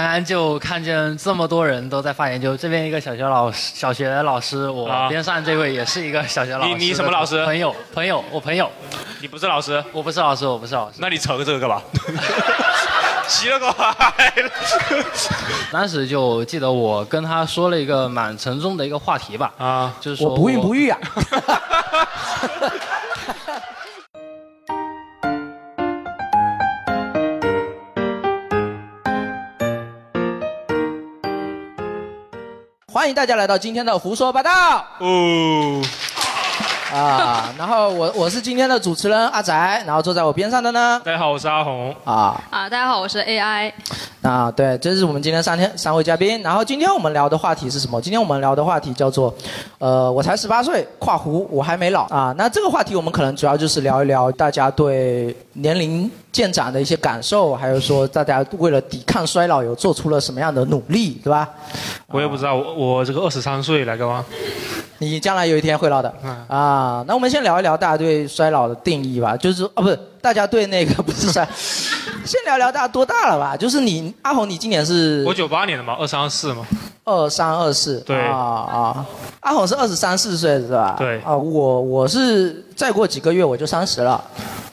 刚刚就看见这么多人都在发言，就这边一个小学老师，小学老师，我啊边上这位也是一个小学老师。你你什么老师朋友，朋友，我朋友。你不是老师？我不是老师，我不是老师。那你扯个这个干嘛？奇了个怪了。当时就记得我跟他说了一个蛮沉重的一个话题吧，啊，就是说我不孕不育啊。欢迎大家来到今天的胡说八道哦。啊，然后我我是今天的主持人阿宅，然后坐在我边上的呢，大家好，我是阿红。啊，啊，大家好，我是 AI。啊，对，这是我们今天三天三位嘉宾。然后今天我们聊的话题是什么？今天我们聊的话题叫做，呃，我才十八岁，跨湖我还没老啊。那这个话题我们可能主要就是聊一聊大家对年龄渐长的一些感受，还有说大家为了抵抗衰老有做出了什么样的努力，对吧？我也不知道，我我这个二十三岁来干嘛？你将来有一天会老的啊。那我们先聊一聊大家对衰老的定义吧，就是哦，不是大家对那个不是衰，先聊聊大家多大了吧？就是你阿红，你今年是我九八年的嘛，二三四嘛。二三二四，对啊啊，阿红是二十三四岁是吧？对啊，我我是再过几个月我就三十了，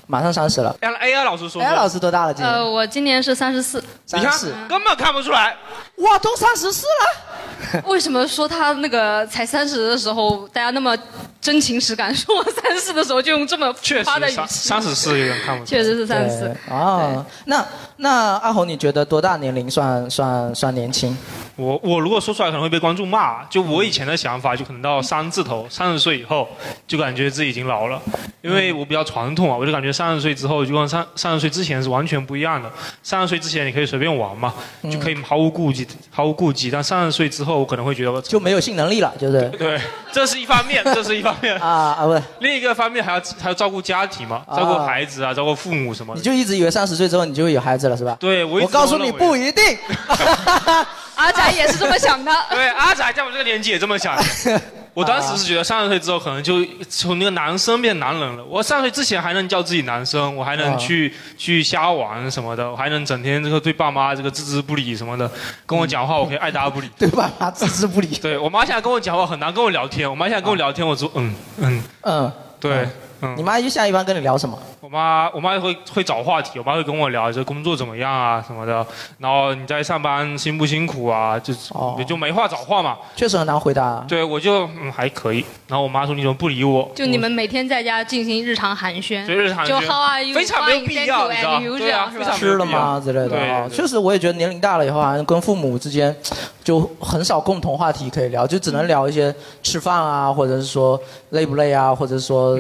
马上三十了。让 AI 老师说说。AI 老师多大了？今年？呃，我今年是三十四。三十四根本看不出来。哇，都三十四了。为什么说他那个才三十的时候，大家那么真情实感？说我三十的时候就用这么确实的语气？实三三十四有点看不出来。确实是三十四对。啊，那那阿红，你觉得多大年龄算算算年轻？我我如果说出来可能会被观众骂。就我以前的想法，就可能到三字头，三十岁以后就感觉自己已经老了，因为我比较传统啊，我就感觉三十岁之后就跟三三十岁之前是完全不一样的。三十岁之前你可以随便玩嘛，就可以毫无顾忌，毫无顾忌。但三十岁之后，我可能会觉得就没有性能力了，就是。对，这是一方面，这是一方面啊啊不，另一个方面还要还要照顾家庭嘛，照顾孩子啊，照顾父母什么的。你就一直以为三十岁之后你就会有孩子了是吧？对，我我告诉你不一定。阿仔也是这么想的。对，阿仔在我这个年纪也这么想。我当时是觉得三十岁之后可能就从那个男生变男人了。我三十岁之前还能叫自己男生，我还能去、去瞎玩什么的，我还能整天这个对爸妈这个置之不理什么的，跟我讲话我可以爱答不理。对爸妈置之不理。对我妈现在跟我讲话很难跟我聊天，我妈现在跟我聊天，我说嗯嗯嗯，对。你妈一下一般跟你聊什么？我妈，我妈会会找话题，我妈会跟我聊这工作怎么样啊什么的，然后你在上班辛不辛苦啊，就、也就没话找话嘛。确实很难回答。对，我就嗯还可以。然后我妈说你怎么不理我？就你们每天在家进行日常寒暄，对日常就 How are you？非常没有必要你知道常吃了吗之类的对确实，我也觉得年龄大了以后，好像跟父母之间就很少共同话题可以聊，就只能聊一些吃饭啊，或者是说累不累啊，或者是说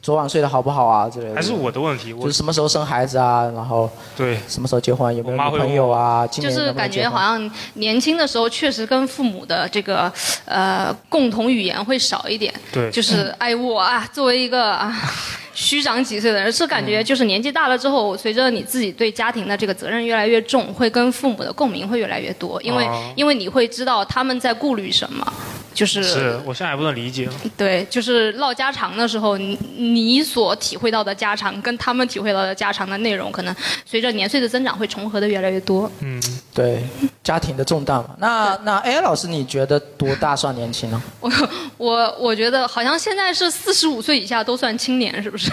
昨晚睡得好不好啊之类的。还是我的问题，我就是什么时候生孩子啊，然后对什么时候结婚，有没有女朋友啊？今就是年能不能感觉婚好像年轻的时候确实跟父母的这个呃共同语言会少一点。对就是哎我啊，作为一个啊。虚长几岁的人，是感觉就是年纪大了之后，随着你自己对家庭的这个责任越来越重，会跟父母的共鸣会越来越多，因为、哦因为你会知道他们在顾虑什么，就是是我现在还不能理解。对，就是唠家常的时候，你你所体会到的家常，跟他们体会到的家常的内容，可能随着年岁的增长会重合的越来越多。嗯，对家庭的重担嘛。那那 A 老师，你觉得多大算年轻呢？我我我觉得好像现在是四十五岁以下都算青年，是不是？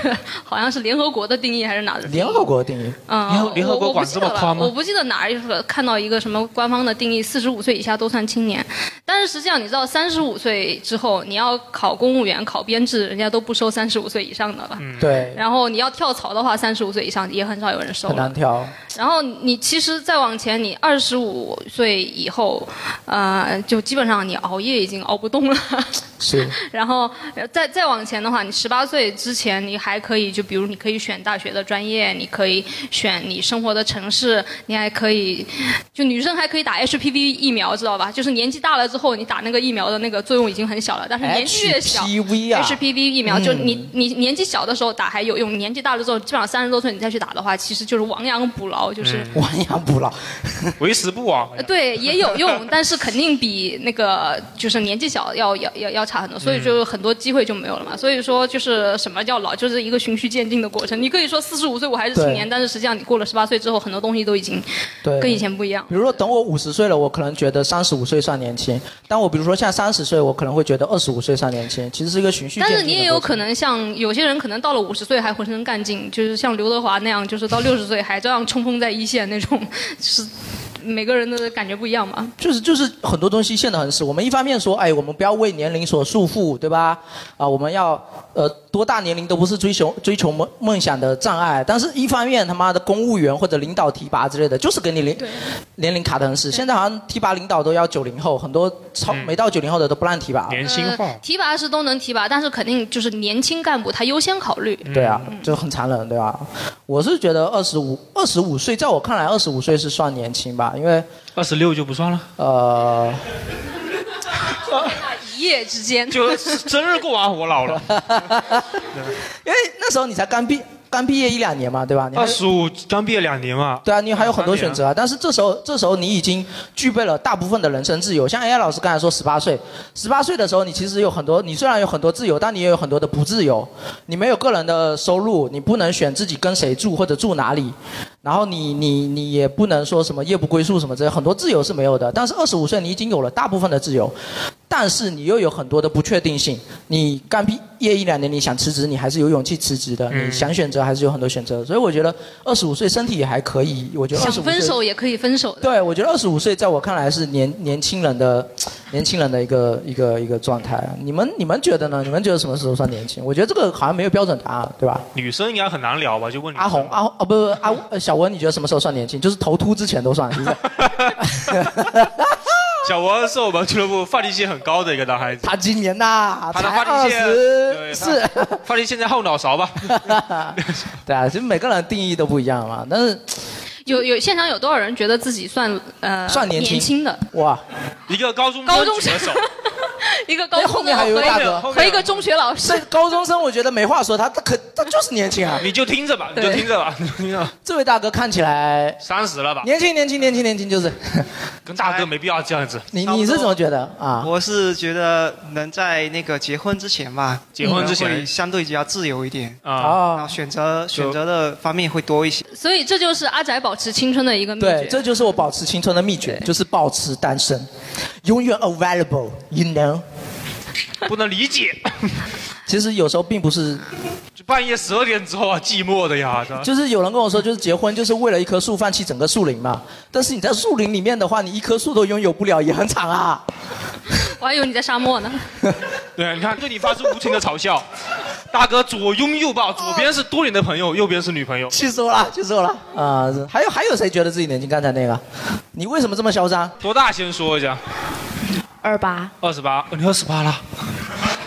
好像是联合国的定义还是哪的？联合国的定义。嗯，联合联合国管我不记得了这么宽吗我不记得哪儿有看到一个什么官方的定义，四十五岁以下都算青年。但是实际上，你知道，三十五岁之后你要考公务员、考编制，人家都不收三十五岁以上的了。对，然后你要跳槽的话，三十五岁以上也很少有人收很。难跳。然后你其实再往前，你二十五岁以后，呃，就基本上你熬夜已经熬不动了。是。然后呃再再往前的话，你十八岁之前，你还可以就比如你可以选大学的专业，你可以选你生活的城市，你还可以就女生还可以打 HPV 疫苗，知道吧？就是年纪大了之后。你打那个疫苗的那个作用已经很小了，但是年纪越小 HPV 啊 HPV 疫苗就嗯你你年纪小的时候打还有用，年纪大了之后，基本上三十多岁你再去打的话，其实就是亡羊补牢，就是。亡羊补牢。为时不晚。呃对，也有用，但是肯定比那个就是年纪小要要要要差很多，所以就很多机会就没有了嘛。所以说，就是什么叫老，就是一个循序渐进的过程。你可以说四十五岁我还是青年，但是实际上你过了十八岁之后，很多东西都已经对跟以前不一样。比如说，等我五十岁了，我可能觉得三十五岁算年轻；但我比如说像三十岁，我可能会觉得二十五岁算年轻。其实是一个循序渐但进的是你也有可能像有些人可能到了五十岁还浑身干劲，就是像刘德华那样，就是到六十岁还照样冲锋在一线那种，就 是每个人的感觉不一样嘛。就是就是很多东西限得很死。我们一方面说，哎，我们不要为年龄所束缚，对吧？啊，我们要呃多大年龄都不是追求追求梦梦想的障碍。但是一方面他妈的公务员或者领导提拔之类的，就是给你年年龄卡得很死。现在好像提拔领导都要九零后，很多超没到九零后的都不让提拔。年呃，提拔是都能提拔，但是肯定就是年轻干部他优先考虑。对啊，就很残忍，对吧？我是觉得二十五二十五岁，在我看来，二十五岁是算年轻吧，因为二十六就不算了。呃，一夜之间，就生日过完我老了。因为那时候你才刚毕刚毕业一两年嘛，对吧？你还二十五刚毕业两年嘛。对啊，你还有很多选择啊。但是这时候，这时候你已经具备了大部分的人生自由。像 AI 老师刚才说，十八岁，十八岁的时候，你其实有很多，你虽然有很多自由，但你也有很多的不自由。你没有个人的收入，你不能选自己跟谁住或者住哪里，然后你你你也不能说什么夜不归宿什么之类，很多自由是没有的。但是二十五岁，你已经有了大部分的自由，但是你又有很多的不确定性。你刚毕业一两年，你想辞职，你还是有勇气辞职的。嗯你想选择，还是有很多选择。所以我觉得二十五岁身体也还可以。我觉得二想十五岁分手也可以分手的。对，我觉得二十五岁在我看来是年年轻人的年轻人的一个一个一个状态。你们你们觉得呢？你们觉得什么时候算年轻？我觉得这个好像没有标准答案，对吧？女生应该很难聊吧？就问你。阿红阿红啊不不阿呃小文，你觉得什么时候算年轻？就是头秃之前都算，是不是？小文是我们俱乐部发际线很高的一个男孩子。他今年呐他的才发际线24是发际线在后脑勺吧？对啊，其实每个人定义都不一样嘛。但是有有现场有多少人觉得自己算呃算年轻轻的？哇，一个高中高中生 一个高中后面还有一个大哥和和一个中学老师这。高中生我觉得没话说，他他可他就是年轻啊。你就听着吧，你就听着吧，你就听着。这位大哥看起来三十了吧？年轻年轻年轻年轻，就是 跟大哥没必要这样子。你你是怎么觉得啊？我是觉得能在那个结婚之前吧，结婚之前会相对比较自由一点啊哦然后选择选择的方面会多一些。所以这就是阿宅保持青春的一个秘对，诀。这就是我保持青春的秘诀，就是保持单身，永远 available，you know。不能理解，其实有时候并不是，就半夜十二点之后啊，寂寞的呀。就是有人跟我说，就是结婚就是为了一棵树放弃整个树林嘛。但是你在树林里面的话，你一棵树都拥有不了，也很惨啊。我还以为你在沙漠呢。对，你看，对你发出无情的嘲笑。大哥左拥右抱，左边是多年的朋友，右边是女朋友。气死我了，气死我了啊！还有还有谁觉得自己年轻？刚才那个，你为什么这么嚣张？多大？先说一下。二八。二十八，哦你二十八了。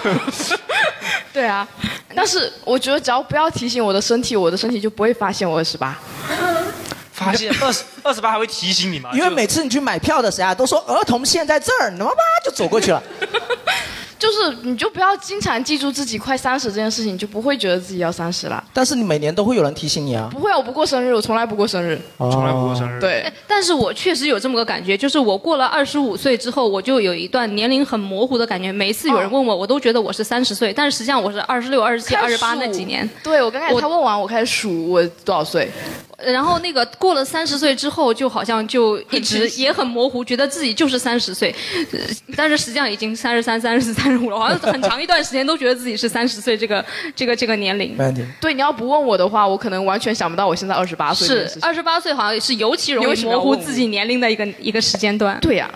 对啊，但是我觉得只要不要提醒我的身体，我的身体就不会发现我二十八。发现 二十二十八还会提醒你吗？因为每次你去买票的时候啊，都说儿童线在这儿，你他妈就走过去了。就是你就不要经常记住自己快三十这件事情，你就不会觉得自己要三十了。但是你每年都会有人提醒你啊。不会，我不过生日，我从来不过生日。从来不过生日。对，哎但是我确实有这么个感觉，就是我过了二十五岁之后，我就有一段年龄很模糊的感觉。每一次有人问我，我都觉得我是三十岁，但是实际上我是二十六、二十七、二十八那几年。对我刚开始他问完，我开始数我多少岁。然后那个过了三十岁之后，就好像就一直也很模糊，觉得自己就是三十岁，呃但是实际上已经三十三、三十四、三十五了，好像很长一段时间都觉得自己是三十岁这个这个这个年龄。对，你要不问我的话，我可能完全想不到我现在二十八岁是。二十八岁，好像是尤其容易模糊自己年龄的一个一个时间段。对呀、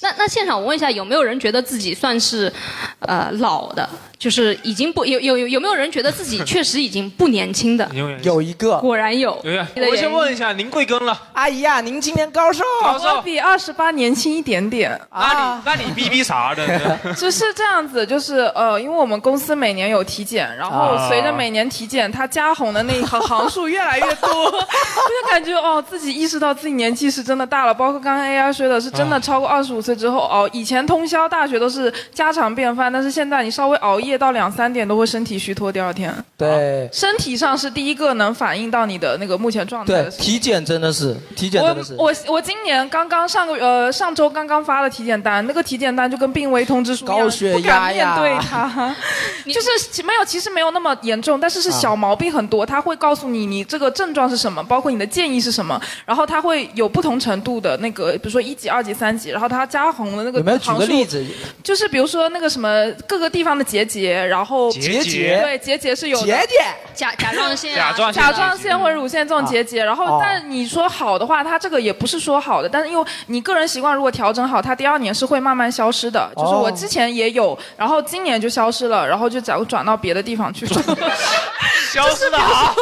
那那现场我问一下，有没有人觉得自己算是呃老的？就是已经不有有有有没有人觉得自己确实已经不年轻的？有一个，果然有。我先问一下，您贵庚了？阿姨啊，您今年高寿？高寿我比二十八年轻一点点。那你那你逼逼啥的？只 是这样子，就是呃，因为我们公司每年有体检，然后啊随着每年体检，它加红的那一行行数越来越多，我就感觉哦，自己意识到自己年纪是真的大了。包括刚刚 AI 说的，是真的超过二十五岁之后哦，以前通宵大学都是家常便饭，但是现在你稍微熬夜到两三点都会身体虚脱，第二天。对身体上是第一个能反映到你的那个目前状态对。体检真的是，体检真的是。我我我今年刚刚上个呃上周刚刚发了体检单，那个体检单就跟病危通知书一样，高血不敢面对它，就是其没有其实没有那么严重，但是是小毛病很多，他会告诉你你这个症状是什么，包括你的建议是什么，然后他会有不同程度的那个，比如说一级、二级、三级，然后他加红的那个有没有？举行数。个例子？就是比如说那个什么各个地方的结节，然后结节。对结节是有的。节节。甲甲状腺啊，甲状腺甲状腺或者乳腺这种结节，然后哦但你说好的话，它这个也不是说好的，但是因为你个人习惯如果调整好，它第二年是会慢慢消失的。就是我哦之前也有，然后今年就消失了，然后就转转到别的地方去。消失 的好，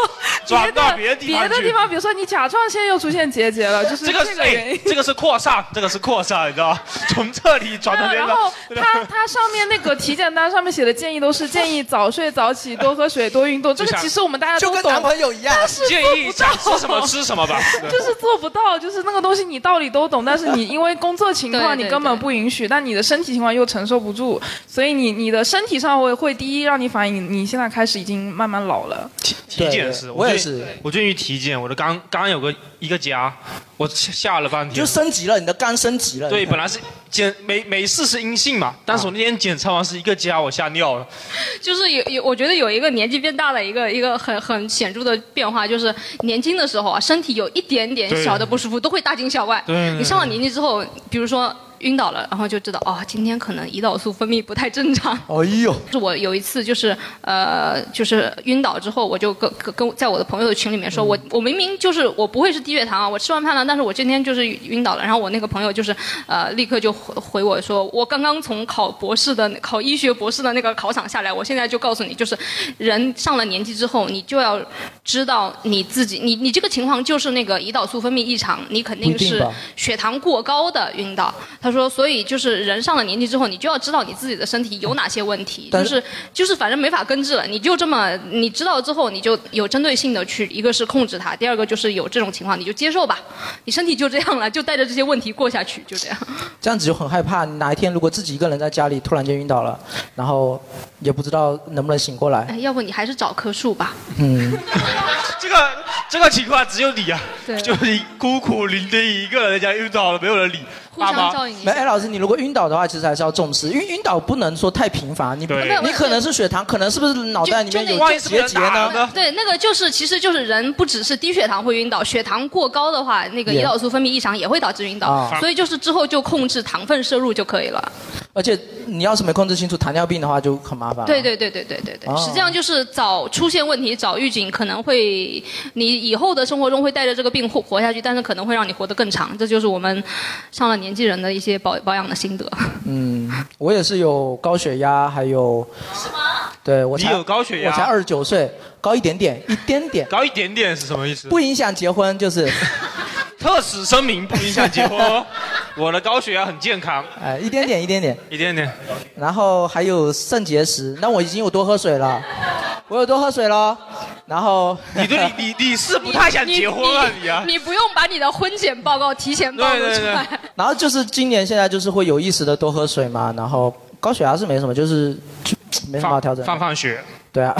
转到别的地方别的地。方，比如说你甲状腺又出现结节了，就是这个是。这个是扩散，这个是扩散，你知道吗？从这里转到别的。然后它它 上面那个体检单上面写的建议都是建议早睡早起，多喝水，多运动。这个其实我们大家都懂就跟男，朋友一样。但是建议想吃什么 吃什么吧。就是做不到，就是那个东西你道理都懂，但是你因为工作情况你根本不允许，但你的身体情况又承受不住，所以你你的身体上会会第一让你反应，你现在开始已经慢慢老了。体体检是，我也是。我最近去体检，我的刚刚有个一个痂，我吓吓了半天。就升级了，你的肝升级了。对，本来是检每每次是阴性嘛，但是我那天检查完是一个加，我吓尿了。就是有有，我觉得有一个年纪变大的一个一个很很显著的变化，就是年轻的时候啊，身体有一点点小的不舒服，都会大惊小怪。你上了年纪之后，比如说晕倒了，然后就知道哦，今天可能胰岛素分泌不太正常。哎呦，是我有一次就是呃就是晕倒之后，我就跟跟跟在我的朋友的群里面说，我我明明就是我不会是低血糖啊，我吃完饭了，但是我今天就是晕倒了。然后我那个朋友就是呃立刻就回回我说，我刚刚从考博士的 考医学博士的那个考场下来，我现在就告诉你，就是人上了年纪之后，你就要知道你自己，你你这个情况就是那个胰岛素分泌异常，你肯定是血糖过高的晕倒。他说，所以就是人上了年纪之后，你就要知道你自己的身体有哪些问题，但就是是就是反正没法根治了，你就这么你知道之后，你就有针对性的去，一个是控制它，第二个就是有这种情况你就接受吧，你身体就这样了，就带着这些问题过下去，就这样。这样子就很害怕，哪一天如果自己一个人在家里突然间晕倒了，然后也不知道能不能醒过来。哎，要不你还是找棵树吧。嗯，这个这个情况只有你啊，对就你孤苦伶仃一个人在家晕倒了，没有人理。互相照应一没，哎，老师，你如果晕倒的话，其实还是要重视，因为晕倒不能说太频繁，你你可能是血糖，可能是不是脑袋里面有结节呢？对，那个就是，其实就是人不只是低血糖会晕倒，血糖过高的话，那个胰岛素分泌异常也会导致晕倒。啊。所以就是之后就控制糖分摄入就可以了。而且你要是没控制清楚糖尿病的话，就很麻烦。对。对对对对对对，哦实际上就是早出现问题，早预警，可能会你以后的生活中会带着这个病活活下去，但是可能会让你活得更长。这就是我们上了年纪人的一些保保养的心得。嗯，我也是有高血压，还有。什么？对我才你有高血压我才二十九岁，高一点点，一点点，高一点点是什么意思？不影响结婚，就是 特此声明，不影响结婚哦。我的高血压很健康，哎，一点点，一点点。一点点。然后还有肾结石，那我已经有多喝水了，我有多喝水了。然后你对你你你是不太想结婚啊你啊？你不用把你的婚检报告提前暴露对对对出来。然后就是今年现在就是会有意识的多喝水嘛，然后高血压是没什么，就是就没什么好调整。放放血，对啊，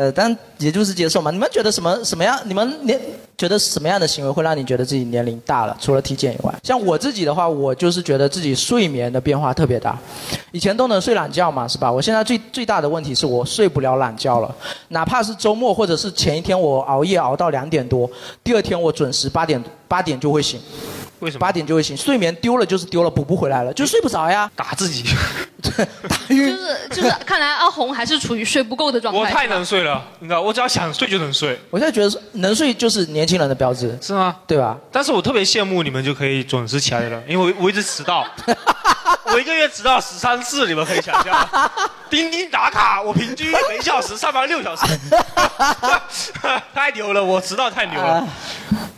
呃，但也就是接受嘛。你们觉得什么什么样？你们年觉得什么样的行为会让你觉得自己年龄大了？除了体检以外，像我自己的话，我就是觉得自己睡眠的变化特别大。以前都能睡懒觉嘛，是吧？我现在最最大的问题是我睡不了懒觉了，哪怕是周末或者是前一天我熬夜熬到两点多，第二天我准时八点八点就会醒。为什么？八点就会醒，睡眠丢了就是丢了，补不回来了，就睡不着呀。打自己，打晕。就是就是，看来阿红还是处于睡不够的状态。我太能睡了，你知道，我只要想睡就能睡，我现在觉得能睡就是年轻人的标志，是吗？对吧？但是我特别羡慕你们就可以准时起来的人，因为我我一直迟到。我一个月迟到十三次，你们可以想象。钉钉打卡，我平均每小时上班六小时，太牛了！我迟到太牛了。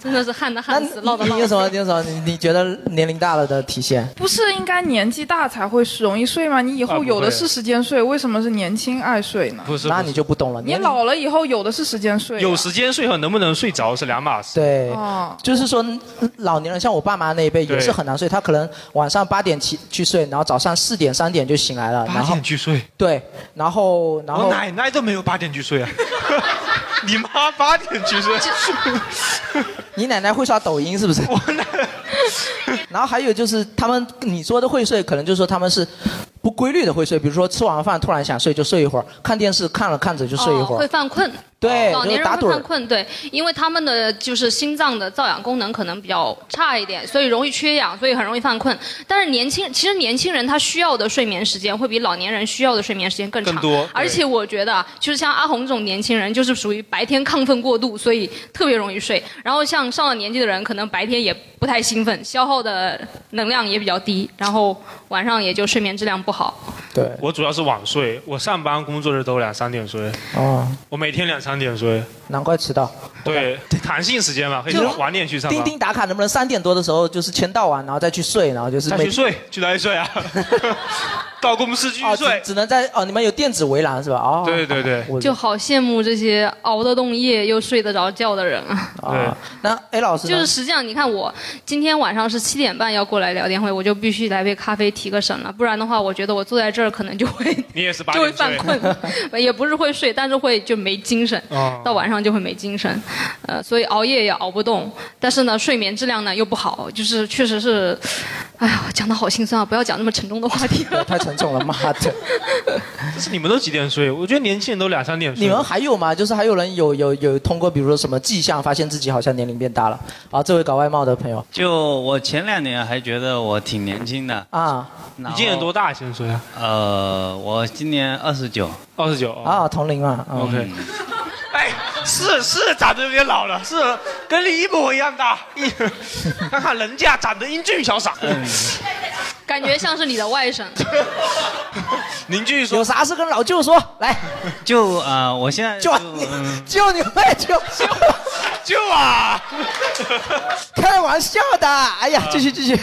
真的是旱的旱死，涝的涝你有什么？你有什么？你你觉得年龄大了的体现？不是应该年纪大才会容易睡吗？你以后有的是时间睡，为什么是年轻爱睡呢？不是，那你就不懂了。你老了以后有的是时间睡啊、有时间睡和能不能睡着是两码事。对，哦就是说老年人，像我爸妈那一辈也是很难睡，他可能晚上八点起去睡，然后早上四点三点就醒来了，八点去睡，对，然后然后我奶奶都没有八点去睡啊。你妈八点去睡，你奶奶会刷抖音是不是？我奶 然后还有就是他们你说的会睡，可能就是说他们是不规律的会睡，比如说吃完饭突然想睡就睡一会儿，看电视看了看着就睡一哦，会会。犯困。对老年人打盹儿会犯困，对，因为他们的就是心脏的造氧功能可能比较差一点，所以容易缺氧，所以很容易犯困。但是年轻，其实年轻人他需要的睡眠时间会比老年人需要的睡眠时间更长。更多而且我觉得啊，就是像阿红这种年轻人，就是属于白天亢奋过度，所以特别容易睡。然后像上了年纪的人，可能白天也不太兴奋，消耗的能量也比较低，然后晚上也就睡眠质量不好。对，我主要是晚睡，我上班工作日都两三点睡，哦，我每天两三点睡。难怪迟到。对，弹性时间嘛，可以晚点去上班。钉钉打卡能不能三点多的时候就是签到完，然后再去睡，然后就是再去睡，去哪里睡啊？到公司继续哦，只睡。只能在哦，你们有电子围栏是吧？哦，对对对，我就好羡慕这些熬得动夜又睡得着觉的人啊！对，那 A 老师就是实际上，你看我今天晚上是七点半要过来聊天会，我就必须来杯咖啡提个神了，不然的话，我觉得我坐在这儿可能就会 你也是八就会。犯困，也不是会睡，但是会就没精神，哦到晚上就会没精神，呃，所以熬夜也熬不动，但是呢，睡眠质量呢又不好，就是确实是，哎呀，讲的好心酸啊，不要讲那么沉重的话题。太沉重了，妈的！但是你们都几点睡？我觉得年轻人都两三点睡。你们还有吗？就是还有人有有有通过比如说什么迹象，发现自己好像年龄变大了啊？这位搞外贸的朋友就我前两年还觉得我挺年轻的，啊你今年多大？先说呀。呃，我今年二十九。二十九。啊，同龄嘛。嗯 OK。哎，是是长得有点老了，是跟你一模一样大。一 看看人家长得英俊潇洒。感觉像是你的外甥。您继续说。有啥事跟老舅说，来，就呃，我现在就嗯就你妹 就就就啊，开玩笑的。哎呀，继续继续。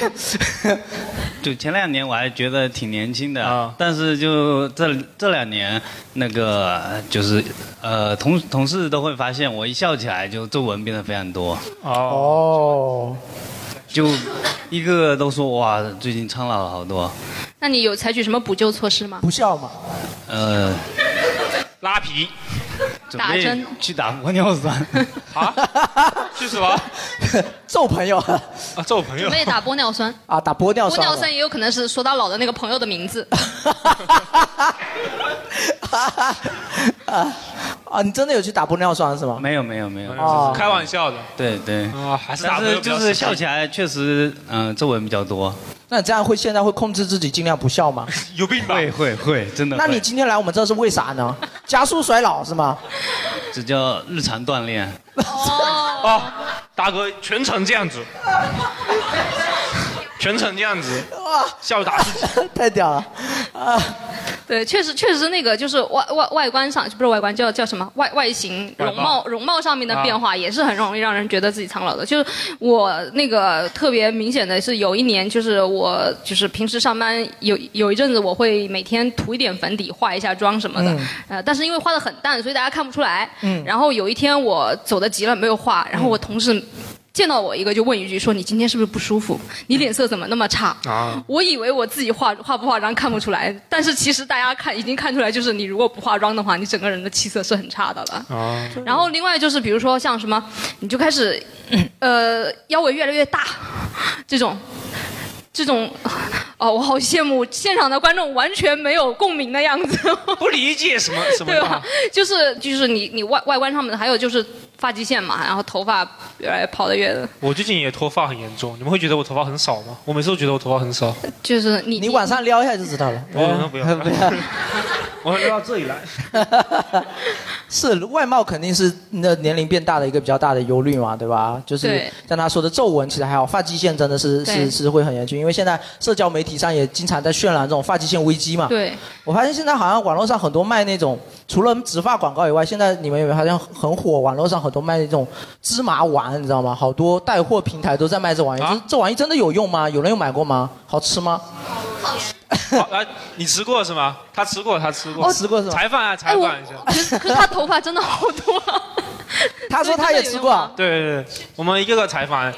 就前两年我还觉得挺年轻的，啊但是就这这两年，那个就是呃同同事都会发现我一笑起来就皱纹变得非常多，哦。哦，就一个个都说哇最近苍老了好多，那你有采取什么补救措施吗？不笑嘛。呃，拉皮准备打针去打玻尿酸，啊？去什么？揍朋友啊，揍朋友准。备打玻尿酸。啊，打玻尿玻酸玻。尿酸也有可能是说到老的那个朋友的名字。啊啊！你真的有去打玻尿酸是吗？没有没有没有，哦开玩笑的对对。啊，还是打但朋友是就是笑起来确实，嗯、皱纹比较多。那你这样会现在会控制自己尽量不笑吗？有病吧？会会会，真的会。那你今天来我们这是为啥呢？加速衰老是吗？这叫日常锻炼。哦，大哥全程这样子，全程这样子，哇，笑打自己。太屌了啊！对，确实确实那个就是外外外观上不是外观叫叫什么外外形容貌容貌上面的变化也是很容易让人觉得自己苍老的。就是我那个特别明显的是有一年就是我就是平时上班有有一阵子我会每天涂一点粉底化一下妆什么的，嗯呃，但是因为化的很淡，所以大家看不出来。嗯然后有一天我走的急了没有化，然后我同事。见到我一个就问一句说你今天是不是不舒服？你脸色怎么那么差？啊我以为我自己化化不化妆看不出来，但是其实大家看已经看出来，就是你如果不化妆的话，你整个人的气色是很差的了。啊，然后另外就是比如说像什么，你就开始，呃，腰围越来越大，这种。这种，哦，我好羡慕现场的观众完全没有共鸣的样子，不理解什么什么对吧。？就是就是你你外外观上面的，还有就是发际线嘛，然后头发越来越跑得越，我最近也脱发很严重，你们会觉得我头发很少吗？我每次都觉得我头发很少。就是你你晚上撩一下就知道了。不用不用不要。我撩到这里来。是外貌肯定是那年龄变大的一个比较大的忧虑嘛，对吧？就是像他说的皱纹其实还好，发际线真的是是是会很严峻，因为现在社交媒体上也经常在渲染这种发际线危机嘛。对，我发现现在好像网络上很多卖那种除了植发广告以外，现在你们有没有发现很火？网络上很多卖那种芝麻丸，你知道吗？好多带货平台都在卖这玩意儿。这这玩意真的有用吗？有人有买过吗？好吃吗？好，来，你吃过是吗？他吃过，他吃过。哦吃过是吗采访啊，采访一下。可是他头发真的好多啊。他说他也吃过啊。对对对，我们一个个采访。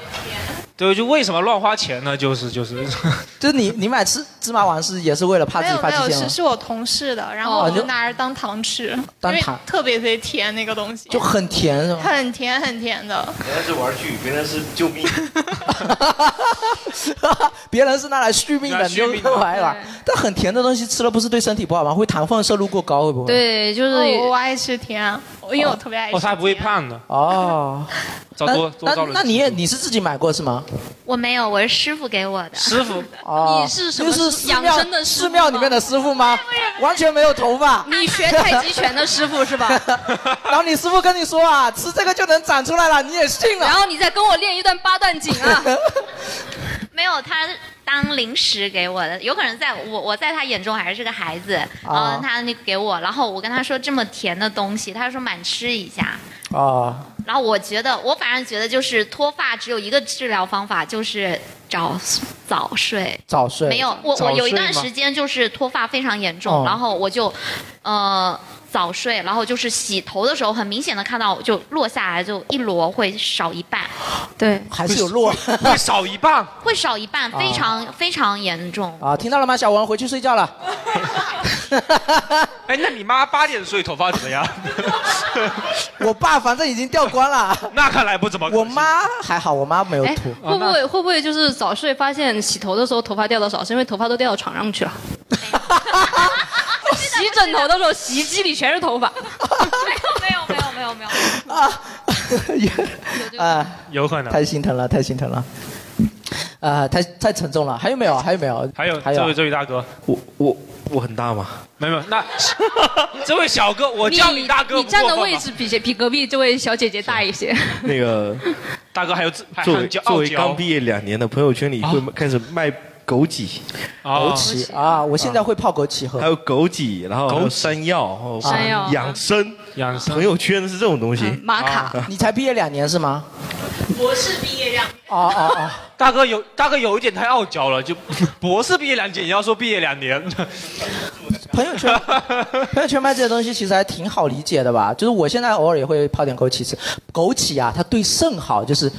对，就为什么乱花钱呢？就是就是，就是你你买吃芝麻丸是也是为了怕自己没有没有，发际线吗？是是我同事的，然后哦我就拿着当糖吃，因为当糖特别特别甜那个东西，就很甜是吗？很甜很甜的。人家是玩具，别人是救命。别人是拿来续命的，你就玩一玩。但很甜的东西吃了不是对身体不好吗？会糖分摄入过高，会不会？对，就是哦我爱吃甜，我 因为我特别爱吃。哦，他还不会胖的。哦，找多多那招人。那你也你是自己买过是吗？我没有，我是师傅给我的。师傅，哦，你是什么就是师养庙生的师傅寺庙里面的师傅吗？完全没有头发。你学太极拳的师傅是吧？然后你师傅跟你说啊，吃这个就能长出来了，你也信了。然后你再跟我练一段八段锦啊。没有，他当零食给我的，有可能在我我在他眼中还是个孩子，然后他那给我，然后我跟他说这么甜的东西，他说满吃一下，哦，然后我觉得我反正觉得就是脱发只有一个治疗方法，就是早早睡。早睡。没有，我我有一段时间就是脱发非常严重，哦然后我就，呃，早睡，然后就是洗头的时候，很明显的看到就落下来，就一摞会少一半，对，还是有落，会少一半。会少一半，非常、非常严重。啊，听到了吗？小王回去睡觉了。哎，那你妈八点睡，头发怎么样？我爸反正已经掉光了。那看来不怎么。我妈还好，我妈没有哎，秃。会不会会不会就是早睡发现洗头的时候头发掉的少，是因为头发都掉到床上去了？洗枕头的时候，洗衣机里全是头发。没有没有没有没有没有。啊，有可能。太心疼了，太心疼了。啊，太太沉重了。还有没有？还有没有？还有还有这位这位大哥，我我我很大吗？没有，那 这位小哥，我叫你大哥你站的位置比比隔壁这位小姐姐大一些。那个大哥还有自作为作为刚毕业两年的，朋友圈里会开始卖枸杞，枸杞啊，我现在会泡枸杞喝。还有枸杞，然后还有山药，然后山药。养生，养生。朋友圈是这种东西。玛卡，你才毕业两年是吗？博士毕业两哦哦哦，大哥有大哥有一点太傲娇了，就 博士毕业两年，也要说毕业两年。朋友圈，朋友圈卖这些东西其实还挺好理解的吧？就是我现在偶尔也会泡点枸杞吃，枸杞啊，它对肾好，就是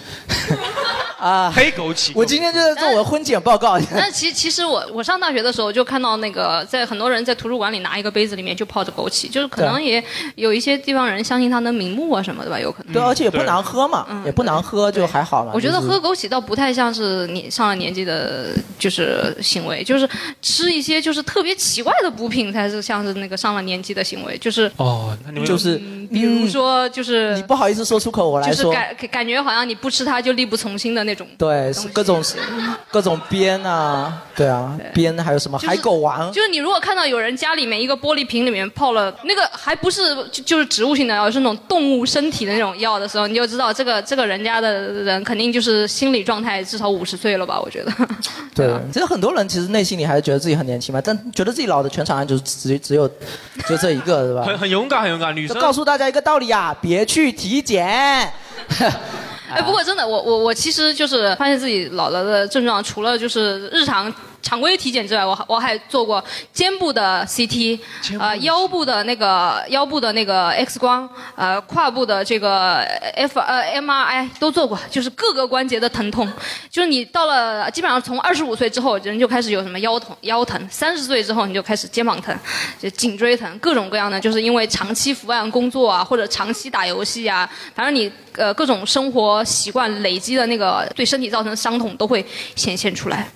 啊，黑枸杞。我今天就在做我的婚检报告。但其实其实我我上大学的时候就看到那个在很多人在图书馆里拿一个杯子里面就泡着枸杞，就是可能也有一些地方人相信它能明目啊什么的吧，有可能。对，而且也不难喝嘛，也不难喝，就还好嘛。我觉得喝枸杞倒不太像是你上了年纪的，就是行为，就是吃一些就是特别奇怪的补品才是像是那个上了年纪的行为，就是哦，那你们就是比如说就是你不好意思说出口，我来说，就是感感觉好像你不吃它就力不从心的那种。对，是各种各种鞭啊，对啊，鞭还有什么海狗丸，就是你如果看到有人家里面一个玻璃瓶里面泡了那个还不是就就是植物性的药，是那种动物身体的那种药的时候，你就知道这个这个人家的人肯定就是心理状态至少五十岁了吧？我觉得。对，其实很多人其实内心里还是觉得自己很年轻嘛，但觉得自己老的全场上就是只只有就这一个，是吧？很很勇敢，很勇敢，女生告诉大家一个道理啊，别去体检。哎，不过真的，我我我其实就是发现自己老了的症状，除了就是日常常规体检之外，我还我还做过肩部的 CT，呃，腰部的那个腰部的那个 X 光，呃，胯部的这个 F 呃 MRI 都做过，就是各个关节的疼痛，就是你到了基本上从二十五岁之后，人就开始有什么腰疼腰疼，三十岁之后你就开始肩膀疼，就颈椎疼，各种各样的，就是因为长期伏案工作啊，或者长期打游戏啊，反正你呃各种生活习惯累积的那个对身体造成的伤痛都会显现出来。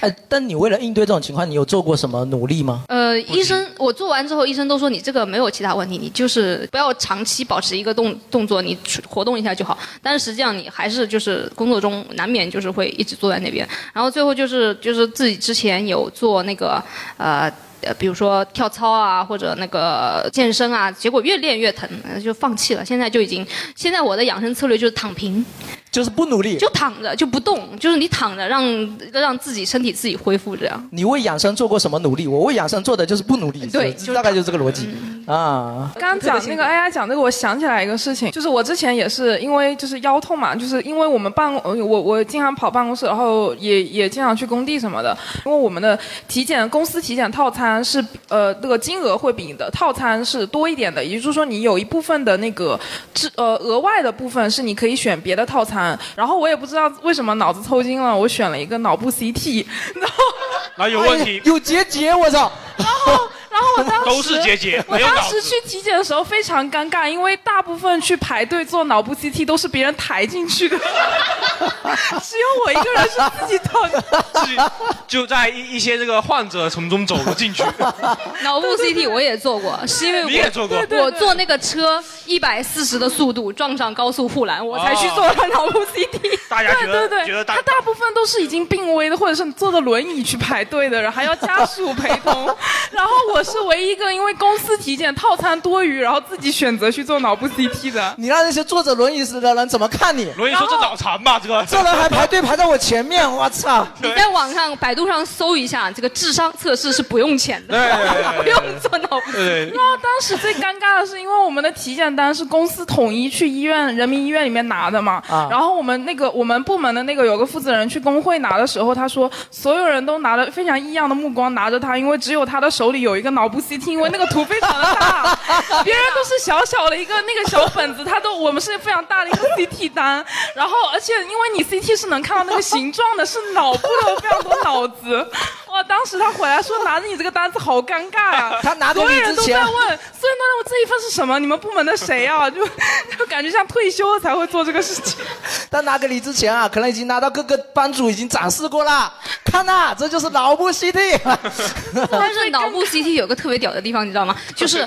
哎，但你为了应对这种情况，你有做过什么努力吗？呃，医生，我做完之后，医生都说你这个没有其他问题，你就是不要长期保持一个动动作，你活动一下就好。但是实际上你还是就是工作中难免就是会一直坐在那边。然后最后就是就是自己之前有做那个呃。呃，比如说跳操啊，或者那个健身啊，结果越练越疼，就放弃了。现在就已经，现在我的养生策略就是躺平。就是不努力，就躺着就不动，就是你躺着让让自己身体自己恢复这样。你为养生做过什么努力？我为养生做的就是不努力。对，大概就是这个逻辑啊。刚刚讲那个 AI 讲这个，我想起来一个事情，就是我之前也是因为就是腰痛嘛，就是因为我们办公，我我经常跑办公室，然后也也经常去工地什么的。因为我们的体检公司体检套餐是呃那个金额会比你的套餐是多一点的，也就是说你有一部分的那个支呃额外的部分是你可以选别的套餐。然后我也不知道为什么脑子抽筋了，我选了一个脑部 CT，然后哪有问题，有结节，我操！然后。然后我当时都是结节，我当时去体检的时候非常尴尬，因为大部分去排队做脑部 CT 都是别人抬进去的，只有我一个人是自己躺的。就在一一些这个患者从中走了进去。脑部 CT 我也做过，是因为你也做过，我坐那个车一百四十的速度撞上高速护栏，我才去做了脑部 CT。大家觉得对对觉得他大部分都是已经病危的，或者是坐着轮椅去排队的，然后还要家属陪同，然后我。是唯一一个因为公司体检套餐多余，然后自己选择去做脑部 CT 的。你让那些坐着轮椅的人怎么看你？轮椅说这脑残吧，这个这人还排队排在我前面，我操！你在网上百度上搜一下，这个智商测试是不用钱的，不用做脑部。然后当时最尴尬的是，因为我们的体检单是公司统一去医院人民医院里面拿的嘛，然后我们那个我们部门的那个有个负责人去工会拿的时候，他说所有人都拿了非常异样的目光拿着他，因为只有他的手里有一个。脑部 CT，因为那个图非常的大，别人都是小小的一个那个小本子，他都我们是非常大的一个 CT 单，然后而且因为你 CT 是能看到那个形状的，是脑部的非常多脑子。哇！当时他回来说拿着你这个单子好尴尬呀。他拿所有人都在问，所有人都在问这一份是什么？你们部门的谁啊？就就感觉像退休了才会做这个事情。他拿给你之前啊，可能已经拿到各个班主已经展示过了。看呐，这就是脑部 CT。但是脑部 CT 有个特别屌的地方，你知道吗？就是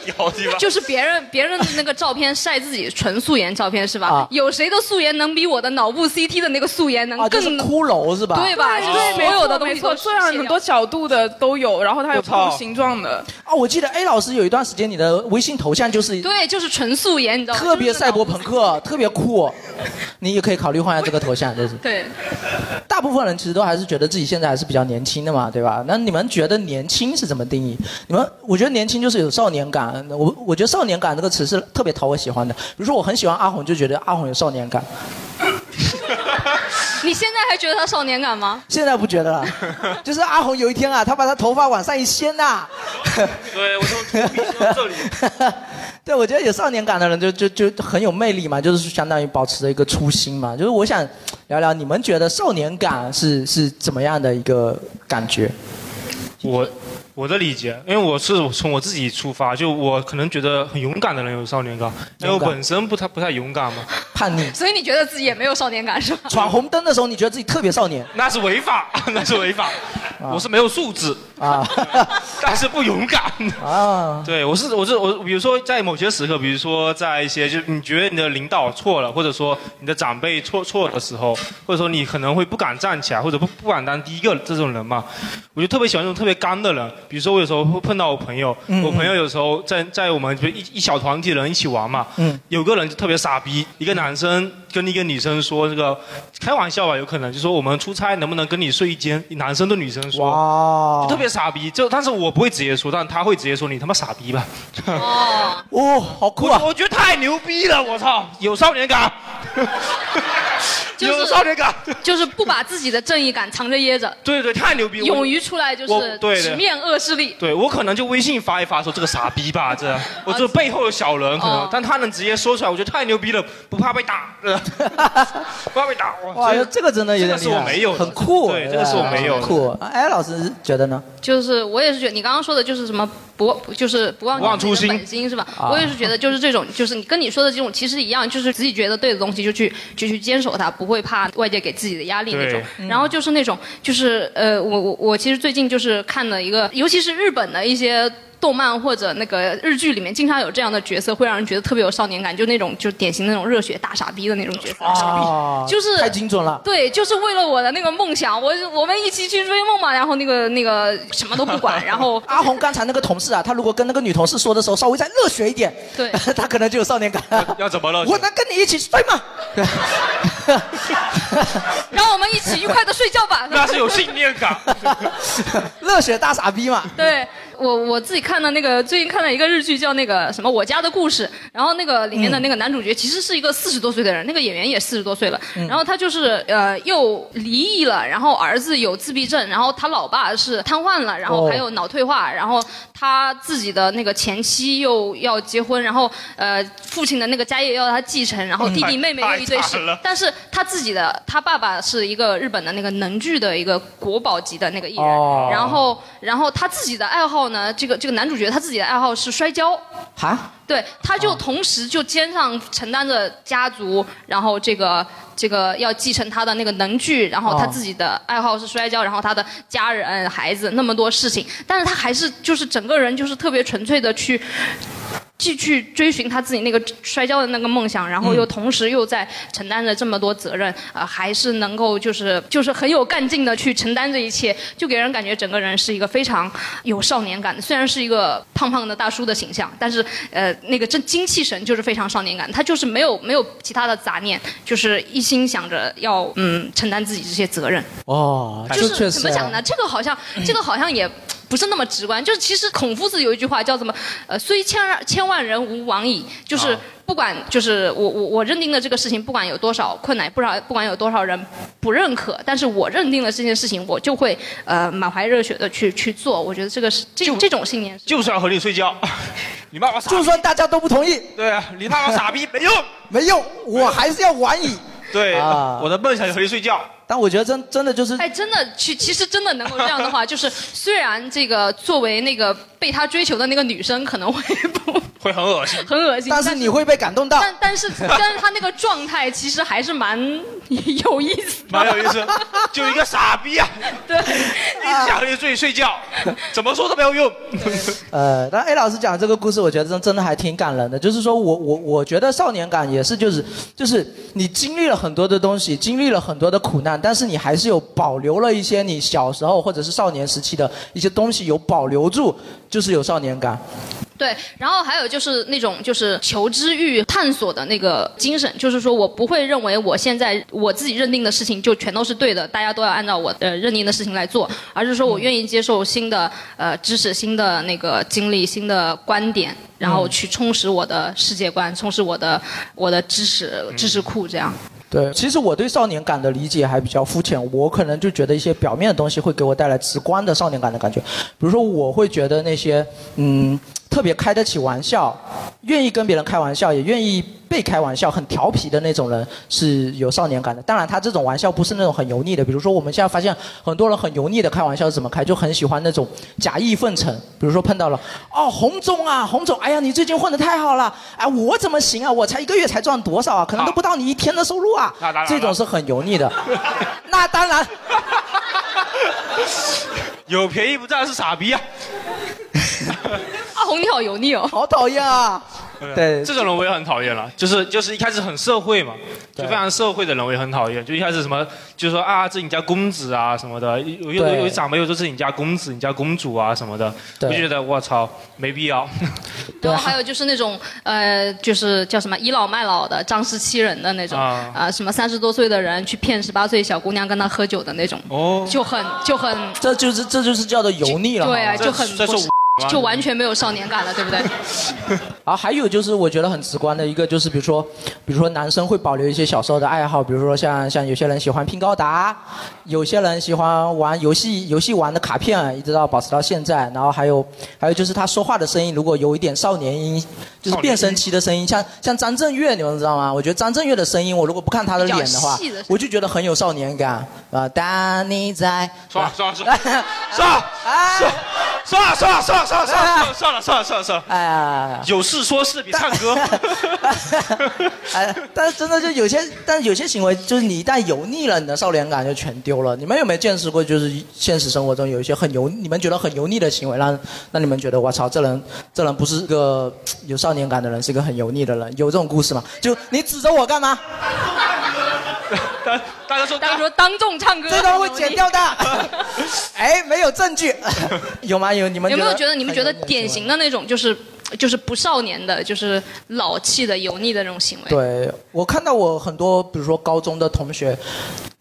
就是别人别人的那个照片晒自己纯素颜照片是吧？有谁的素颜能比我的脑部 CT 的那个素颜能更骷髅是吧？对吧？对，所有的东西都虽然很多角度的都有，然后它有不同形状的。哦，我记得 A 老师有一段时间，你的微信头像就是对，就是纯素颜，你知道吗？特别赛博朋克，特别酷。你也可以考虑换下这个头像，就是。对。大部分人其实都还是觉得自己现在还是比较年轻的嘛，对吧？那你们觉得年轻是怎么定义？你们，我觉得年轻就是有少年感。我我觉得少年感这个词是特别讨我喜欢的。比如说我很喜欢阿红，就觉得阿红有少年感。你现在还觉得他少年感吗？现在不觉得了，就是阿红有一天啊，他把他头发往上一掀呐。对，我从这里。对，我觉得有少年感的人就就就很有魅力嘛，就是相当于保持着一个初心嘛。就是我想聊聊你们觉得少年感是是怎么样的一个感觉？我。我的理解，因为我是从我自己出发，就我可能觉得很勇敢的人有少年感，因为我本身不太不太勇敢嘛，叛逆。所以你觉得自己也没有少年感是吧？闯红灯的时候，你觉得自己特别少年？那是违法，那是违法。我是没有素质啊，但是不勇敢啊。对，我是我是我，比如说在某些时刻，比如说在一些就你觉得你的领导错了，或者说你的长辈错错的时候，或者说你可能会不敢站起来，或者不不敢当第一个这种人嘛，我就特别喜欢这种特别刚的人。比如说我有时候会碰到我朋友，我朋友有时候在在我们就一一小团体人一起玩嘛，有个人就特别傻逼，一个男生跟一个女生说这个开玩笑吧，有可能就说我们出差能不能跟你睡一间，男生对女生说，就特别傻逼，就但是我不会直接说，但他会直接说你他妈傻逼吧。哦，哦，好酷啊！我觉得太牛逼了，我操，有少年感。有少年感，就是不把自己的正义感藏着掖着。对对，太牛逼！勇于出来就是直面恶势力。对我可能就微信发一发说这个傻逼吧，这我这背后的小人可能，但他能直接说出来，我觉得太牛逼了，不怕被打，不怕被打。哇，这个真的有点是我没有，很酷。对，这个是我没有。酷。哎，老师觉得呢？就是我也是觉得你刚刚说的就是什么不就是不忘初心本心是吧？我也是觉得就是这种就是你跟你说的这种其实一样，就是自己觉得对的东西就去就去坚守它，不。会怕外界给自己的压力那种。然后就是那种，就是呃，我我我其实最近就是看了一个，尤其是日本的一些。动漫或者那个日剧里面经常有这样的角色，会让人觉得特别有少年感，就那种就典型那种热血大傻逼的那种角色。啊，就是太精准了。对，就是为了我的那个梦想，我我们一起去追梦嘛。然后那个那个什么都不管，然后阿红刚才那个同事啊，他如果跟那个女同事说的时候稍微再热血一点，对，他可能就有少年感。要怎么了？我能跟你一起睡吗？让我们一起愉快的睡觉吧。那是有信念感。热血大傻逼嘛。对我我自己看的那个，最近看了一个日剧叫那个什么《我家的故事》，然后那个里面的那个男主角其实是一个四十多岁的人，那个演员也四十多岁了，嗯。然后他就是呃又离异了，然后儿子有自闭症，然后他老爸是瘫痪了，然后还有脑退化，然后他自己的那个前妻又要结婚，然后呃父亲的那个家业要他继承，然后弟弟妹妹又一堆事 但是他自己的他爸爸是一个日本的那个能剧的一个国宝级的那个艺人，哦然后然后他自己的爱好呢，这个这个男主角他自己的爱好是摔跤。哈？对，他就同时就肩上承担着家族，然后这个这个要继承他的那个能剧，然后他哦自己的爱好是摔跤，然后他的家人、孩子那么多事情，但是他还是就是整个人就是特别纯粹的去。继续追寻他自己那个摔跤的那个梦想，然后又同时又在承担着这么多责任，呃，还是能够就是就是很有干劲的去承担这一切，就给人感觉整个人是一个非常有少年感的。虽然是一个胖胖的大叔的形象，但是呃，那个真精气神就是非常少年感，他就是没有没有其他的杂念，就是一心想着要嗯承担自己这些责任。哦，就是怎么讲呢？这个好像，这个好像也不是那么直观。就是其实孔夫子有一句话叫什么？呃，虽千千万人吾往矣。就是啊不管，就是我我我认定的这个事情，不管有多少困难，不少不管有多少人不认可，但是我认定了这件事情，我就会呃满怀热血的去去做。我觉得这个是这这种信念是。就是要和你睡觉，你骂我傻就算大家都不同意，对啊，你骂我傻逼没用，没用，我还是要玩你。对，啊我的梦想和你睡觉。但我觉得真真的就是，哎，真的，其其实真的能够这样的话，就是虽然这个作为那个被他追求的那个女生可能会 会很恶心，很恶心，但是你会被感动到。但但是但是他那个状态其实还是蛮 有意思的，蛮有意思，就一个傻逼啊！对，一直想和你睡睡觉，怎么说都没有用。呃，但 A 老师讲这个故事，我觉得真真的还挺感人的。就是说我我我觉得少年感也是，就是就是你经历了很多的东西，经历了很多的苦难，但是你还是有保留了一些你小时候或者是少年时期的一些东西，有保留住，就是有少年感。对，然后还有就是那种就是求知欲、探索的那个精神，就是说我不会认为我现在我自己认定的事情就全都是对的，大家都要按照我的认定的事情来做，而是说我愿意接受新的呃知识、新的那个经历、新的观点，然后去充实我的世界观，充实我的我的知识知识库，这样。对，其实我对少年感的理解还比较肤浅，我可能就觉得一些表面的东西会给我带来直观的少年感的感觉，比如说我会觉得那些嗯特别开得起玩笑，愿意跟别人开玩笑，也愿意被开玩笑，很调皮的那种人是有少年感的。当然，他这种玩笑不是那种很油腻的，比如说我们现在发现很多人很油腻的开玩笑是怎么开，就很喜欢那种假意奉承，比如说碰到了哦洪总啊洪总，哎呀你最近混得太好了，哎我怎么行啊，我才一个月才赚多少啊，可能都不到你一天的收入啊那当然，这种是很油腻的。那当然，有便宜不占是傻逼啊！阿红你好油腻哦，好讨厌啊！对这种人我也很讨厌了，就是就是一开始很社会嘛，就非常社会的人我也很讨厌，就一开始什么就说啊这是你家公子啊什么的，有有有长辈又说这是你家公子、你家公主啊什么的，我就觉得我操没必要。然后还有就是那种呃，就是叫什么倚老卖老的、仗势欺人的那种啊。啊、什么三十多岁的人去骗十八岁小姑娘跟他喝酒的那种，哦，就很就很这就是这就是叫做油腻了。对啊，就很就完全没有少年感了，对不对？然 后还有就是我觉得很直观的一个就是比如说，比如说男生会保留一些小时候的爱好，比如说像像有些人喜欢拼高达，有些人喜欢玩游戏，游戏玩的卡片一直到保持到现在。然后还有还有就是他说话的声音如果有一点少年音，就是变声期的声音，像像张震岳你们知道吗？我觉得张震岳的声音，我如果不看他的脸的话 我就觉得很有少年感啊。当你在爽爽爽！算了，算了，算算了算了算了算了算了算了哎呀有事说事比唱歌哎但是真的就有些但是有些行为就是你一旦油腻了你的少年感就全丢了你们有没有见识过就是现实生活中有一些很油你们觉得很油腻的行为让让你们觉得我操这人这人不是个有少年感的人是一个很油腻的人有这种故事吗就你指着我干嘛大家说，大家说当众唱歌，这段会剪掉的。哎，没有证据，有吗？有你们有没有觉得你们觉得典型的那种就是就是不少年的，就是老气的油腻的那种行为？对我看到我很多，比如说高中的同学，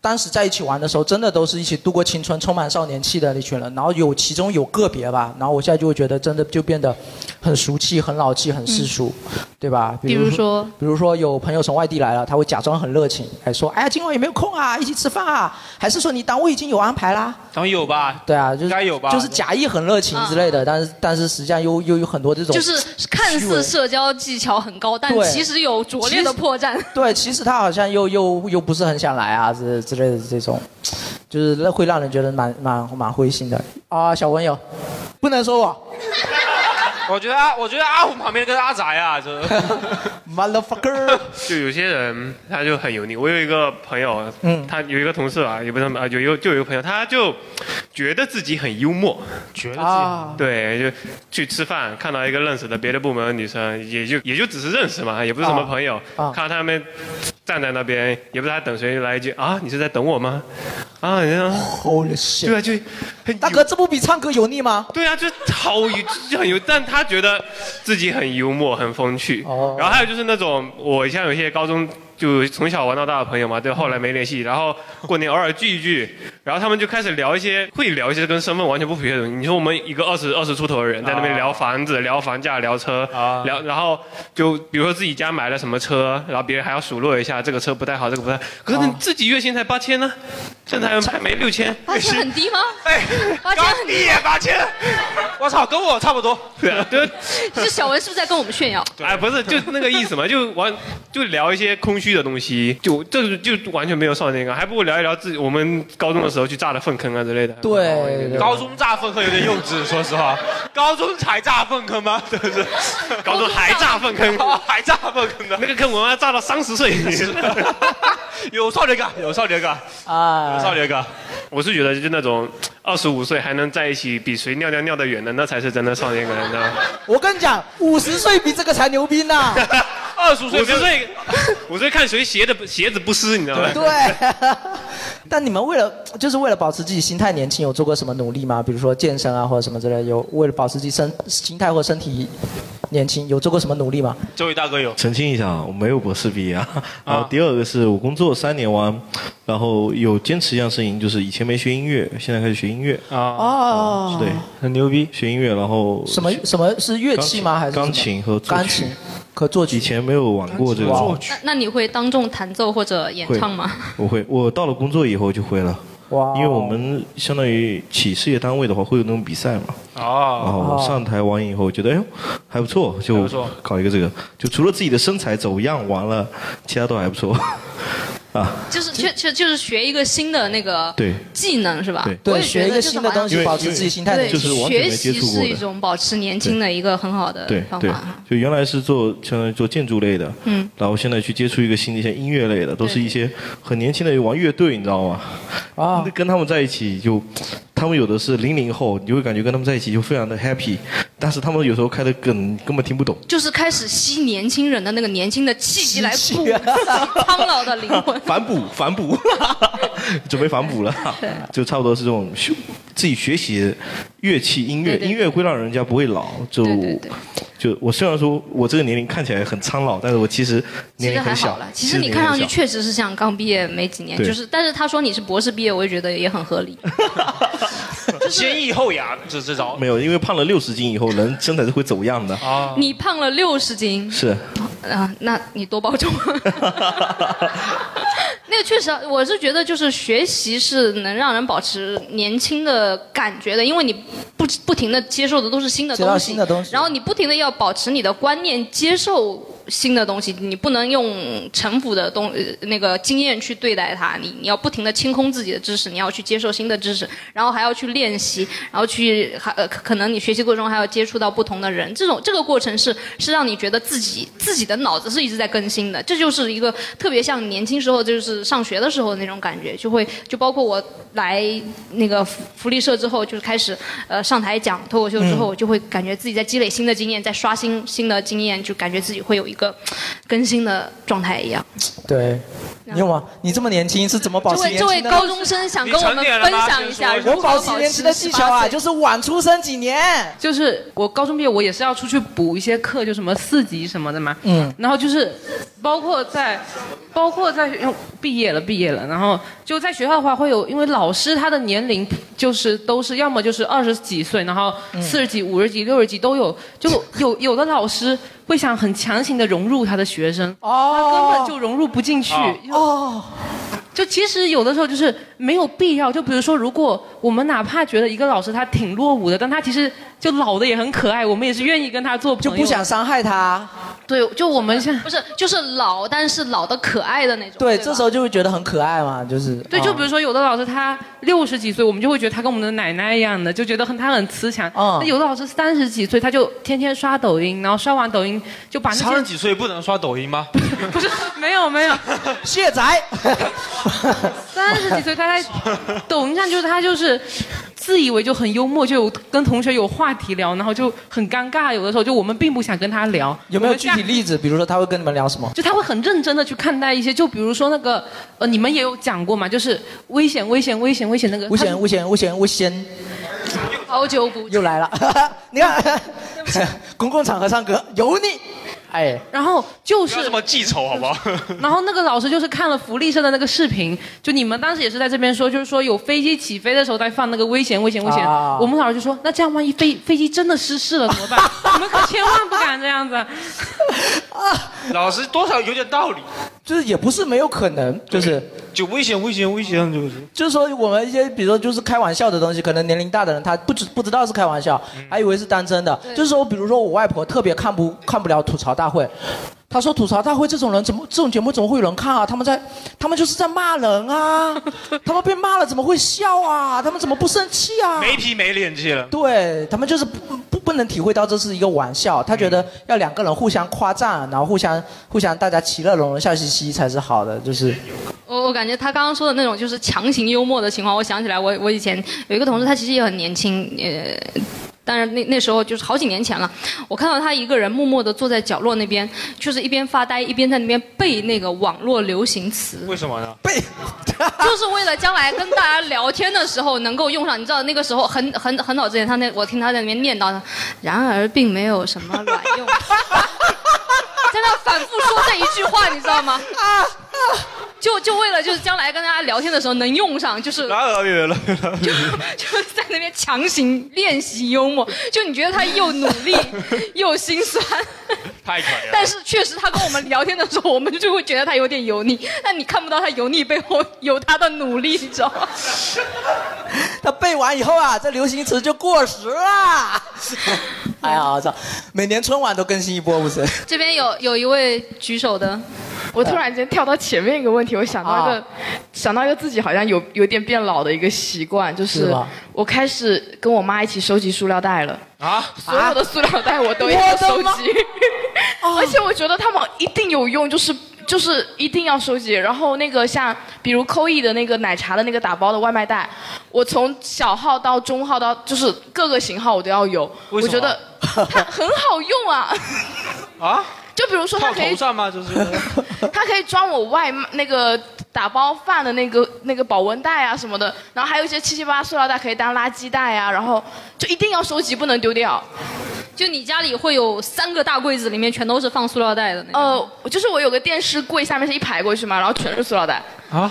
当时在一起玩的时候，真的都是一起度过青春、充满少年气的那群人。然后有其中有个别吧，然后我现在就会觉得，真的就变得很俗气、很老气、很世俗，对吧？比如说，比如说有朋友从外地来了，他会假装很热情，还说：“哎呀，今晚有没有空啊？一起吃饭啊？”还是说你单位已经有安排啦？当然有吧。对啊，就是应该有吧就是假意很热情之类的，但是但是实际上又又有很多这种就是看似社交技巧很高，但对其实有拙劣的破绽。对，其实他好像又又又不是很想来啊，之之类的这种，就是那会让人觉得蛮蛮蛮灰心的啊。小文友，不能说我 我觉得阿，我觉得阿虎旁边跟阿宅啊，就 motherfucker。就有些人他就很油腻。我有一个朋友，嗯他有一个同事啊，也不是啊，有一个就有一个朋友，他就觉得自己很幽默，觉得啊，对，就去吃饭，看到一个认识的别的部门的女生，也就也就只是认识嘛，也不是什么朋友，啊看到他们站在那边，也不知道他等谁，来一句啊，你是在等我吗？啊，你说 Holy shit！对啊，就大哥，这不比唱歌油腻吗？对啊，就好油，就很油，但他觉得自己很幽默、很风趣。哦然后还有就是那种，我像有些高中就从小玩到大的朋友嘛，对，后来没联系，然后过年偶尔聚一聚，然后他们就开始聊一些，会聊一些跟身份完全不匹配的东西。你说我们一个二十二十出头的人在那边聊房子、聊房价、聊车，聊，然后就比如说自己家买了什么车，然后别人还要数落一下这个车不太好，这个不太，可是你自己月薪才八千呢，现在还还没六千，八千很低吗？哎，八千很低也八千，我操，跟我差不多。对啊，对。是小文是不是在跟我们炫耀？哎，不是，就那个意思嘛，就完就聊一些空虚的东西，就这就完全没有少年感，还不如聊一聊自己我们高中的时候去炸的粪坑啊之类的。对，高中炸粪坑有点幼稚，说实话。高中才炸粪坑吗？对不对？高中还炸粪坑，还炸粪坑的，那个坑我们要炸到三十岁。有少年感，有少年感，啊有少年感。我是觉得就那种二十五岁还能在一起，比谁尿尿尿得远的，那才是真的少年感，你知道吗？我跟你讲，五十岁比这个才牛逼呢。二十五岁五十岁，五十岁看谁鞋的鞋子不湿，你知道吗？对。但你们为了就是为了保持自己心态年轻，有做过什么努力吗？比如说健身啊，或者什么之类的，有为了保持自己身心态或身体年轻，有做过什么努力吗？这位大哥有。澄清一下啊，我没有博士毕业啊。然 后第二个是我工作三年完，然后有坚持一样事情，就是以前没学音乐，现在开始学音乐。啊，哦，对，很牛逼，学音乐，然后什么什么是乐器吗？还是钢琴和钢琴和作曲？以前没有玩过这个。那那你会当众弹奏或者演唱吗？我会，我到了工作以后就会了。哇因为我们相当于企事业单位的话，会有那种比赛嘛。然哦，后上台完以后，觉得哎呦还不错，就搞一个这个。就除了自己的身材走样完了，其他都还不错。啊，就是确确就是学一个新的那个对技能是吧？对对我也觉得学一个就是好像新的东西，保持自己心态的。就是完全没学习接触过的是一种保持年轻的一个很好的对对方法。，就原来是做相当于做建筑类的，嗯，然后现在去接触一个新的一些音乐类的，都是一些很年轻的玩乐队，你知道吗？啊，跟他们在一起就，他们有的是零零后，你就会感觉跟他们在一起就非常的 happy，但是他们有时候开的梗根本听不懂。就是开始吸年轻人的那个年轻的气息来吸补气苍老的灵魂。反哺，反哺，准备反哺了对，就差不多是这种学自己学习乐器音乐，对对对音乐会让人家不会老。就对对对就我虽然说我这个年龄看起来很苍老，但是我其实年龄很小了，。其实你看上去确实是像刚毕业没几年，就是，但是他说你是博士毕业，我也觉得也很合理。先抑后扬，这这招。没有，因为胖了六十斤以后，人身材是会走样的。啊，你胖了六十斤，是，啊，那你多保重。那个确实啊，我是觉得就是学习是能让人保持年轻的感觉的，因为你不不停的接受的都是新的接到东西，新的东西。然后你不停的要保持你的观念接受新的东西，你不能用陈腐的东呃那个经验去对待它，你你要不停的清空自己的知识，你要去接受新的知识，然后还要去练习，然后去还呃可能你学习过程中还要接触到不同的人，这种这个过程是是让你觉得自己自己的脑子是一直在更新的，这就是一个特别像年轻时候就是上学的时候那种感觉，就会就包括我来那个福福利社之后，就是开始呃上台讲脱口秀之后，就会感觉自己在积累新的经验，在刷新新的经验，就感觉自己会有一个更新的状态一样。对，你有吗？你这么年轻是怎么保这位持年轻的？这位高中生想跟我们分享一下如何保持年轻的技巧啊，就是晚出生几年。就是我高中毕业，我也是要出去补一些课，就什么四级什么的嘛。嗯。然后就是，包括在，包括在用毕业了，毕业了，然后就在学校的话会有，因为老师他的年龄就是都是要么就是二十几岁，然后嗯四十几、五十几、六十几都有，就有有的老师会想很强行的融入他的学生，哦，他根本就融入不进去。哦。就其实有的时候就是没有必要，就比如说，如果我们哪怕觉得一个老师他挺落伍的，但他其实就老的也很可爱，我们也是愿意跟他做朋友，就不想伤害他。对，就我们现不是就是老，但是老的可爱的那种。对，吧这时候就会觉得很可爱嘛，就是。对，就哦比如说有的老师他六十几岁，我们就会觉得他跟我们的奶奶一样的，就觉得很他很慈祥。嗯那有的老师三十几岁，他就天天刷抖音，然后刷完抖音就把那三十几岁不能刷抖音吗？不是没有没有 卸载。三十几岁他在抖音上就是他就是自以为就很幽默，就有跟同学有话题聊，然后就很尴尬。有的时候就我们并不想跟他聊。有没有具体例子？比如说他会跟你们聊什么？就他会很认真的去看待一些，就比如说那个呃，你们也有讲过嘛，就是危险、危险、危险、危险那个。危险，危险，危险，危险！好久不又来了，你看，公共场合唱歌有你，哎，然后就是这么记仇好不好？然后那个老师就是看了福利社的那个视频，就你们当时也是在这边说，就是说有飞机起飞的时候在放那个危险危险危险。啊我们老师就说，那这样万一飞飞机真的失事了怎么办？你们可千万不敢这样子。老师多少有点道理，就是也不是没有可能，就是就危险危险危险就是。就是说我们一些比如说就是开玩笑的东西，可能年龄大的人他不知不知道是开玩笑，还以为是当真的。就是说，比如说我外婆特别看不看不了吐槽大会。他说吐槽大会这种人怎么这种节目怎么会有人看啊？他们在，他们就是在骂人啊，他们被骂了怎么会笑啊？他们怎么不生气啊？没皮没脸气了。对他们就是不不不能体会到这是一个玩笑，他觉得要两个人互相夸赞，然后互相互相大家其乐融融笑嘻嘻才是好的，就是我我感觉他刚刚说的那种就是强行幽默的情况，我想起来我我以前有一个同事，他其实也很年轻，呃。当然那那时候就是好几年前了，我看到他一个人默默地坐在角落那边，就是一边发呆一边在那边背那个网络流行词，为什么呢？背 就是为了将来跟大家聊天的时候能够用上。你知道那个时候很很很早之前，他那我听他在那边念叨，然而并没有什么卵用，在那反复说这一句话，你知道吗？就就为了就是将来跟大家聊天的时候能用上，就是然而远了，就是在那边强行练习幽默，就你觉得他又努力 又心酸，太可怜了。但是确实他跟我们聊天的时候，我们就会觉得他有点油腻，但你看不到他油腻背后有他的努力，你知道吗？他背完以后啊，这流行词就过时了。哎呀，我操，每年春晚都更新一波，不是？这边有有一位举手的，我突然间跳到前面一个问题，我想到一个，啊想到一个自己好像有有点变老的一个习惯，就是我开始跟我妈一起收集塑料袋了。啊，所有的塑料袋我都要收集，而且我觉得它们一定有用，就是就是一定要收集。然后那个像比如扣一的那个奶茶的那个打包的外卖袋，我从小号到中号到就是各个型号我都要有，我觉得它很好用啊。啊？就比如说它可以头上吗？就是 它可以装我外卖那个打包饭的那个那个保温袋啊什么的，然后还有一些七七八八塑料袋可以当垃圾袋啊，然后就一定要收集，不能丢掉。就你家里会有三个大柜子，里面全都是放塑料袋的那种。呃，就是我有个电视柜，下面是一排过去嘛，然后全是塑料袋。啊，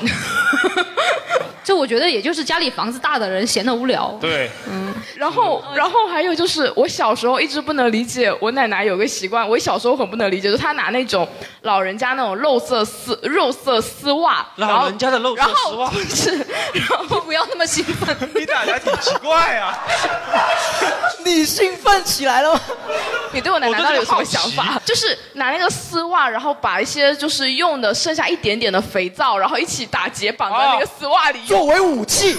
这我觉得也就是家里房子大的人闲得无聊。对，嗯，然后然后还有就是我小时候一直不能理解，我奶奶有个习惯，我小时候很不能理解，就是她拿那种老人家那种肉色丝肉色丝袜，老人家的肉色丝袜是，然后 不要那么兴奋，你打的还挺奇怪啊。你兴奋起来了吗？你对我奶奶到底有什么想法？就是拿那个丝袜，然后把一些就是用的剩下一点点的肥皂，然后一起打结绑在那个丝袜里用，作为武器。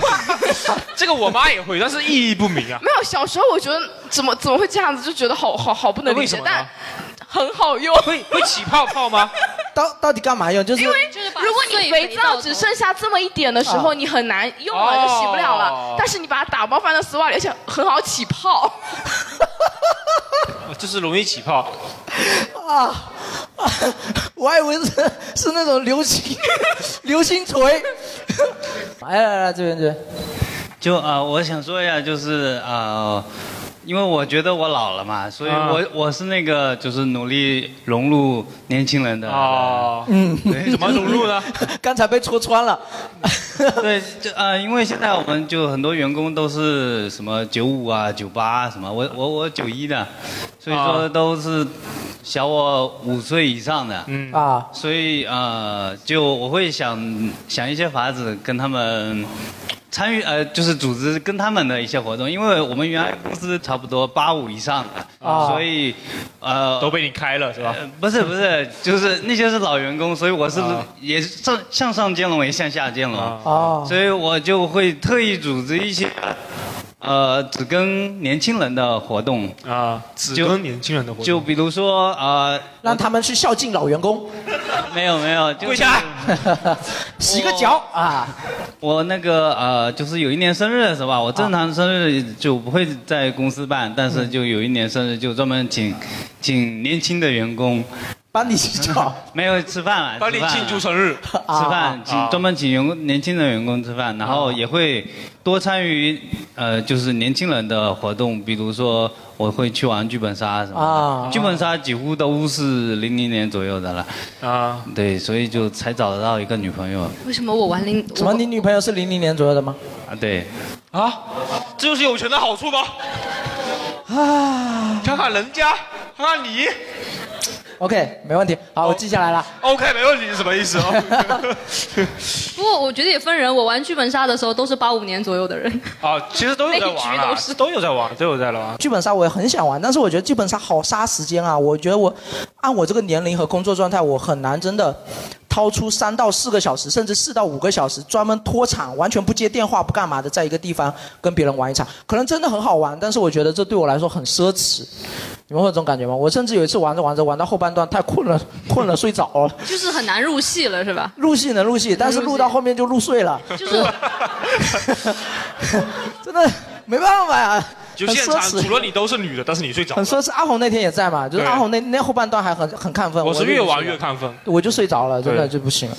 这个我妈也会，但是意义不明啊。没有，小时候我觉得怎么怎么会这样子，就觉得好好好不能理解，为什么呢但很好用。会会起泡泡吗？到到底干嘛用？就是因为如果你肥皂只剩下这么一点的时候，啊你很难用了，就洗不了哦了。但是你把它打包放在丝袜里，而且很好起泡。就是容易起泡。啊，我还以为是是那种流星流星锤。来来来，这边这边。就啊、呃我想说一下，就是呃，因为我觉得我老了嘛，所以啊我、我是那个就是努力融入年轻人的。哦，嗯，怎么融入呢？刚才被戳穿了。对，就呃，因为现在我们就很多员工都是什么九五啊、九八啊什么，我我我九一的，所以说都是小我五岁以上的。嗯啊，所以呃，就我会想想一些法子跟他们。参与呃，就是组织跟他们的一些活动，因为我们原来公司差不多八五以上的，啊。所以呃都被你开了是吧？不是不是，就是那些是老员工，所以我是、啊。也是上向上兼容也向下兼容，哦所以我就会特意组织一些呃只跟年轻人的活动啊，只跟年轻人的活动，就比如说呃，让他们去孝敬老员工。没有没有，就是跪下来 洗个脚啊！我那个呃，就是有一年生日的时候吧，我正常生日就不会在公司办，但是就有一年生日就专门请请年轻的员工。帮你洗脚，没有吃饭了，帮你庆祝生日，吃饭，请啊。专门请员工年轻的员工吃饭，然后也会多参与呃，就是年轻人的活动，比如说我会去玩剧本杀什么啊。的，剧本杀几乎都是零零年左右的了，啊，对，所以就才找得到一个女朋友。为什么我玩零？什么？你女朋友是零零年左右的吗？啊，对，啊，这就是有钱的好处吗？啊。看看人家，看看你，OK，没问题。好，我记下来了。，OK，没问题是什么意思哦？不过我觉得也分人，我玩剧本杀的时候都是八五年左右的人。啊，其实都有在玩啊 都有在玩，都有在玩。剧本杀我也很想玩，但是我觉得剧本杀好杀时间啊！我觉得我按我这个年龄和工作状态，我很难真的掏出三到四个小时，甚至四到五个小时，专门拖场，完全不接电话不干嘛的，在一个地方跟别人玩一场，可能真的很好玩，但是我觉得这对我来说很奢侈。你们会有这种感觉吗？我甚至有一次玩着玩着玩到后半段太困了，困了睡着了。就是很难入戏了，是吧？入戏能入戏，但是录到后面就入睡了，就是 真的没办法呀、就现场很奢侈除了你都是女的，但是你睡着了。很奢侈。阿红那天也在嘛，就是阿红那那后半段还很很亢奋，我是越玩越亢奋。我就睡着了，真的就不行了。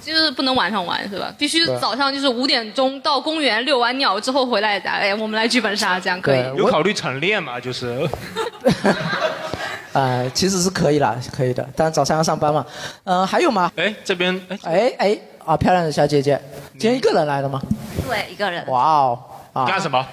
就是不能晚上玩，是吧？必须早上就是五点钟到公园遛完鸟之后回来，哎，我们来剧本杀，这样可以。有考虑晨练嘛？就是 呃，其实是可以啦，可以的，但早上要上班嘛。嗯、还有吗？哎，这边哎哎哎啊，漂亮的小姐姐，今天一个人来的吗？对，一个人。哇哦啊！干什么？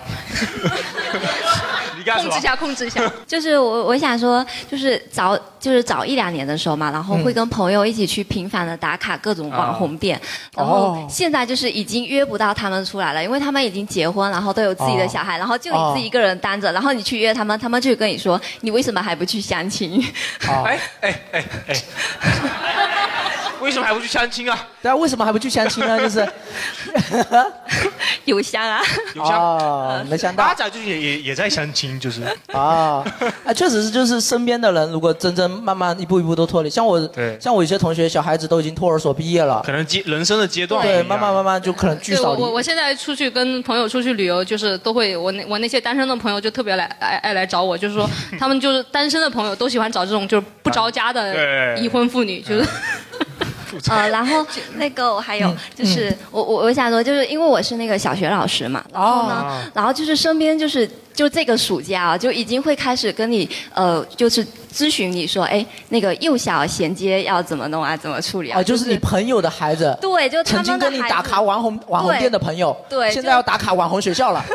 你干什么 控制一？下，控制一下。就是我我想说，就是早就是早一两年的时候嘛，然后会跟朋友一起去频繁的打卡各种网红店，然后哦现在就是已经约不到他们出来了，因为他们已经结婚，然后都有自己的小孩，然后就你自己一个人单着，然后你去约他们，他们就会跟你说，你为什么还不去相亲？哎哎哎哎，为什么还不去相亲啊？对啊，为什么还不去相亲呢？就是邮箱啊，邮箱哦，没想到。八仔最近也也也在相亲，就是。啊，啊，确实是，就是身边的人，如果真正慢慢一步一步都脱离，像我，对。像我有些同学，小孩子都已经托儿所毕业了，可能阶人生的阶段对，慢慢慢慢就可能聚对少离。我我我现在出去跟朋友出去旅游，就是都会我那我那些单身的朋友就特别来爱爱来找我，就是说 他们就是单身的朋友都喜欢找这种就是不着家的对。已婚妇女，就是呃，然后 那个我还有嗯就是、我我我想说，就是因为我是那个小学老师嘛，然后呢，哦然后就是身边就是就这个暑假啊，就已经会开始跟你呃，就是咨询你说，哎，那个幼小衔接要怎么弄啊，怎么处理啊？啊，就是你朋友的孩子，对，就他曾经跟你打卡网红网红店的朋友，对就现在要打卡网红学校了。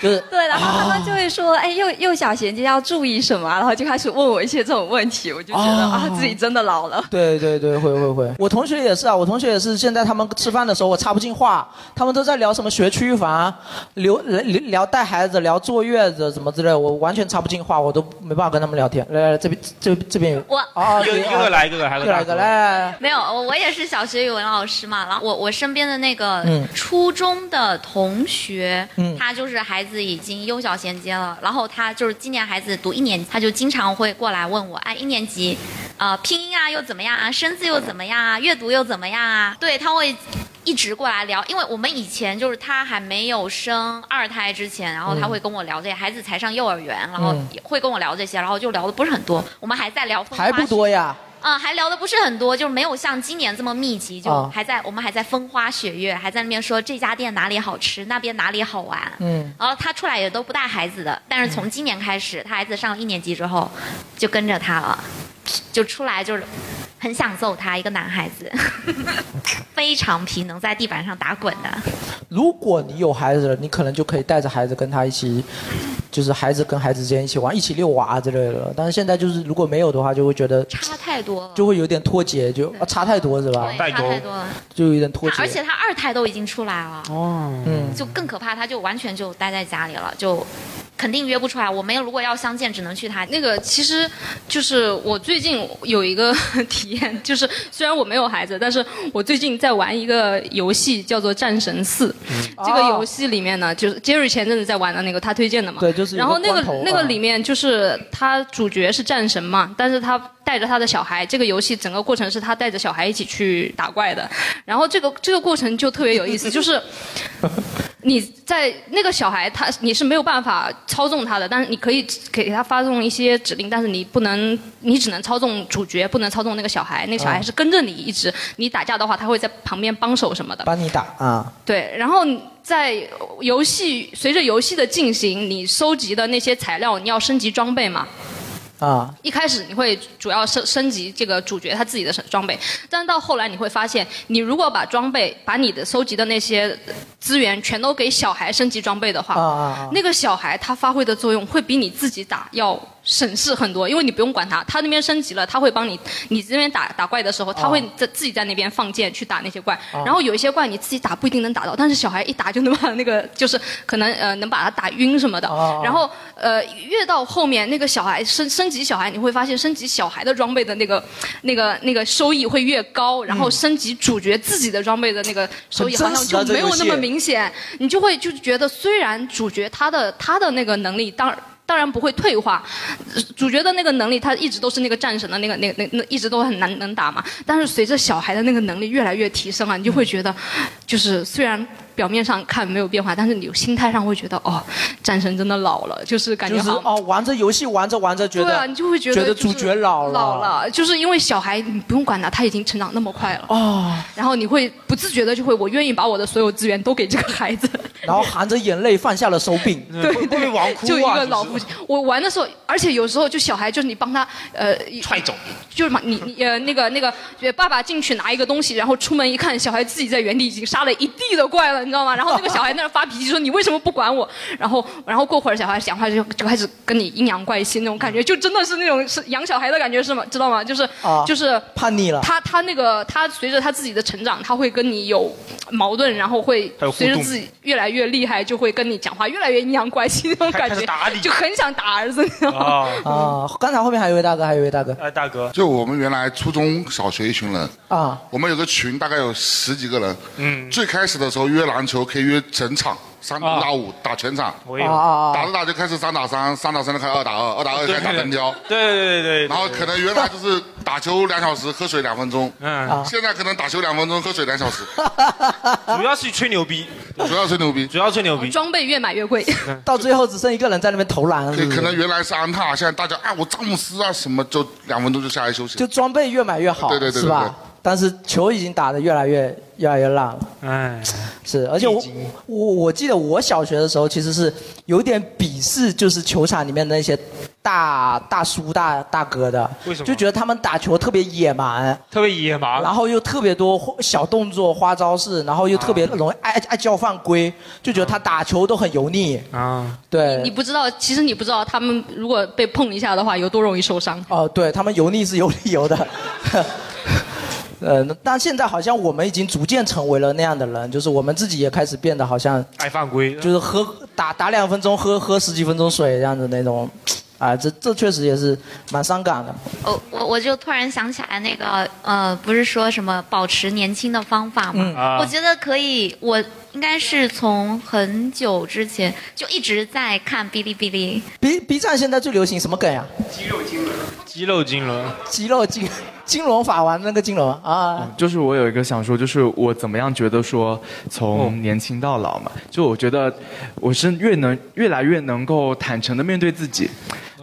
就是对，然后他们就会说，哎，幼幼小衔接要注意什么啊，然后就开始问我一些这种问题，我就觉得哦啊，自己真的老了。对对对，会会会。我同学也是啊，我同学也是。现在他们吃饭的时候，我插不进话，他们都在聊什么学区房，聊聊聊带孩子，聊坐月子什么之类的，我完全插不进话，我都没办法跟他们聊天。来来来，这边这这边有。我啊，一个一个来一个还有一个来一个来。没有，我我也是小学语文老师嘛，然后我我身边的那个嗯初中的同学，嗯他就是孩子已经幼小衔接了，然后他就是今年孩子读一年级，他就经常会过来问我，哎，一年级，呃，拼音啊又怎么样啊，生字又怎么样啊，阅读又怎么样啊？对，他会。一直过来聊，因为我们以前就是他还没有生二胎之前，然后他嗯会跟我聊这些，孩子才上幼儿园，然后会跟我聊这些，然后就聊的不是很多，我们还在聊风还不多呀。嗯，还聊的不是很多，就是没有像今年这么密集，就啊还在、我们还在风花雪月，还在那边说这家店哪里好吃，那边哪里好玩。嗯然后他出来也都不带孩子的，但是从今年开始，他孩子上了一年级之后，就跟着他了，就出来就是很想揍他，一个男孩子，非常皮，能在地板上打滚的。如果你有孩子了，你可能就可以带着孩子跟他一起，就是孩子跟孩子之间一起玩，一起遛娃之类的。但是现在就是如果没有的话，就会觉得差太多了，就会有点脱节，就啊差太多是吧？对差太多了。就有点脱节。而且他二胎都已经出来了，哦，嗯，就更可怕，他就完全就待在家里了，就肯定约不出来。我们如果要相见，只能去他那个其实就是我最近有一个体验，就是虽然我没有孩子，但是我最近在玩一个游戏，叫做《战神四》。这个游戏里面呢，就是 Jerry 前阵子在玩的那个，他推荐的嘛。对就是有个然后那个那个啊里面就是他主角是战神嘛，但是他带着他的小孩，这个游戏整个过程是他带着小孩一起去打怪的。然后这个这个过程就特别有意思，就是。你在那个小孩他你是没有办法操纵他的，但是你可以给他发送一些指令，但是你不能，你只能操纵主角，不能操纵那个小孩。那个小孩啊是跟着你一直，你打架的话，他会在旁边帮手什么的。帮你打啊。对，然后在游戏随着游戏的进行，你收集的那些材料，你要升级装备嘛。啊，一开始你会主要升升级这个主角他自己的装备，但是到后来你会发现，你如果把装备把你的收集的那些资源全都给小孩升级装备的话，啊。那个小孩他发挥的作用会比你自己打要省事很多，因为你不用管他，他那边升级了，他会帮你，你这边打打怪的时候，他会在自己在那边放箭去打那些怪，啊。然后有一些怪你自己打不一定能打到，但是小孩一打就能把 那个就是可能呃能把他打晕什么的，啊。然后呃越到后面那个小孩升升级小孩，你会发现升级小孩的装备的那个那个那个收益会越高，然后升级主角自己的装备的那个收益好像就没有那么明显，你就会就觉得虽然主角他的他的那个能力当。当然不会退化，主角的那个能力他一直都是那个战神的那个那那那一直都很难能打嘛。但是随着小孩的那个能力越来越提升啊，你就会觉得，就是虽然表面上看没有变化，但是你心态上会觉得哦，战神真的老了，就是感觉好像就是哦，玩着游戏玩着玩着觉得，对啊，你就会觉得觉得主角老了，老了，就是因为小孩你不用管他，他已经成长那么快了。哦。然后你会不自觉的就会，我愿意把我的所有资源都给这个孩子。然后含着眼泪放下了手柄，对 对，啊就一个老父亲。我玩的时候，而且有时候就小孩就是你帮他呃踹走，就是嘛，你你呃那个那个呃爸爸进去拿一个东西，然后出门一看，小孩自己在原地已经杀了一地的怪了，你知道吗？然后那个小孩在那发脾气说你为什么不管我？然后然后过会儿小孩讲话就就开始跟你阴阳怪气那种感觉，就真的是那种是养小孩的感觉是吗？知道吗？就是、啊就是叛逆了。他他那个他随着他自己的成长，他会跟你有矛盾，然后会还有互动随着自己越来越厉害，就会跟你讲话越来越阴阳怪气那种感觉，就很想打儿子。你知道吗啊，刚才后面还有一位大哥，还有一位大哥哎，大哥，就我们原来初中小学一群人，啊，我们有个群，大概有十几个人。嗯，最开始的时候约篮球可以约整场，三五打五打全场。我有啊啊啊打着打着开始三打三，三打三就开始二打二，二打二开始打单挑。对对对对。然后可能原来就是打球两小时，喝水两分钟。嗯现在可能打球两分钟，喝水两小时。主要是吹牛逼，主要吹牛逼，主要吹牛逼。装备越买越贵，到最后只剩一个人在那边投篮了，是可不是可能原来是安踏，现在大家哎我詹姆斯啊什么，就两分钟就下来休息。就装备越买越好，对对对对是吧？但是球已经打得越来越越来越烂了。哎，是，而且我我我记得我小学的时候其实是有点鄙视，就是球场里面的那些大大叔大大哥的，为什么？就觉得他们打球特别野蛮，特别野蛮，然后又特别多小动作、花招式，然后又特别容易爱爱叫犯规，就觉得他打球都很油腻。啊，对，你不知道，其实你不知道他们如果被碰一下的话，有多容易受伤。哦，对他们油腻是有理由的。呃，但现在好像我们已经逐渐成为了那样的人，就是我们自己也开始变得好像爱犯规，就是喝打打两分钟，喝喝十几分钟水这样子那种，啊，这这确实也是蛮伤感的。哦，我我就突然想起来那个呃，不是说什么保持年轻的方法吗？嗯啊我觉得可以，我应该是从很久之前就一直在看哔哩哔哩。B B 站现在最流行什么梗呀？肌肉金轮，肌肉金轮，肌肉金金龙法王那个金龙啊，就是我有一个想说，就是我怎么样觉得说从年轻到老嘛，就我觉得我是越能越来越能够坦诚的面对自己。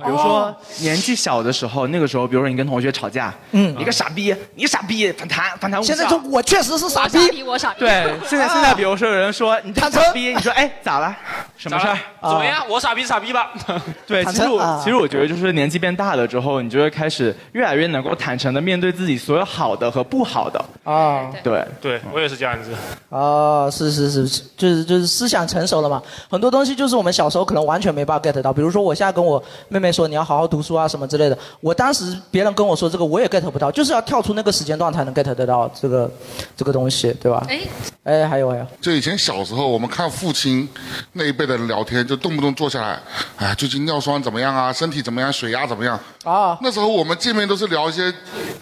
比如说年纪小的时候，那个时候，比如说你跟同学吵架，嗯你个傻逼，你傻逼，反弹反弹无效。现在说我确实是傻逼，我傻逼。对，现在现在比如说有人说你这坦诚傻逼，你说哎咋了？什么事儿？怎么样？我傻逼傻逼吧。对，其实我、其实我觉得就是年纪变大了之后，你就会开始越来越能够坦诚的面对自己所有好的和不好的。啊，对，对我也是这样子。哦，是是是，就是就是思想成熟了嘛，很多东西就是我们小时候可能完全没办法 get 到，比如说我现在跟我妹妹说你要好好读书啊什么之类的，我当时别人跟我说这个我也 get 不到，就是要跳出那个时间段才能 get 得到这个这个东西，对吧？哎，哎，还有还有，就以前小时候，我们看父亲那一辈的人聊天，就动不动坐下来，哎，最近尿酸怎么样啊？身体怎么样？血压怎么样？啊，那时候我们见面都是聊一些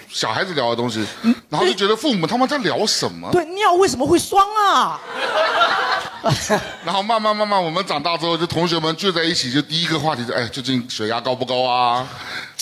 小孩子聊的东西，然后就觉得父母他们在聊什么？对，尿为什么会酸啊？然后慢慢慢慢，我们长大之后，就同学们聚在一起，就第一个话题就，哎，最近血压高不高啊？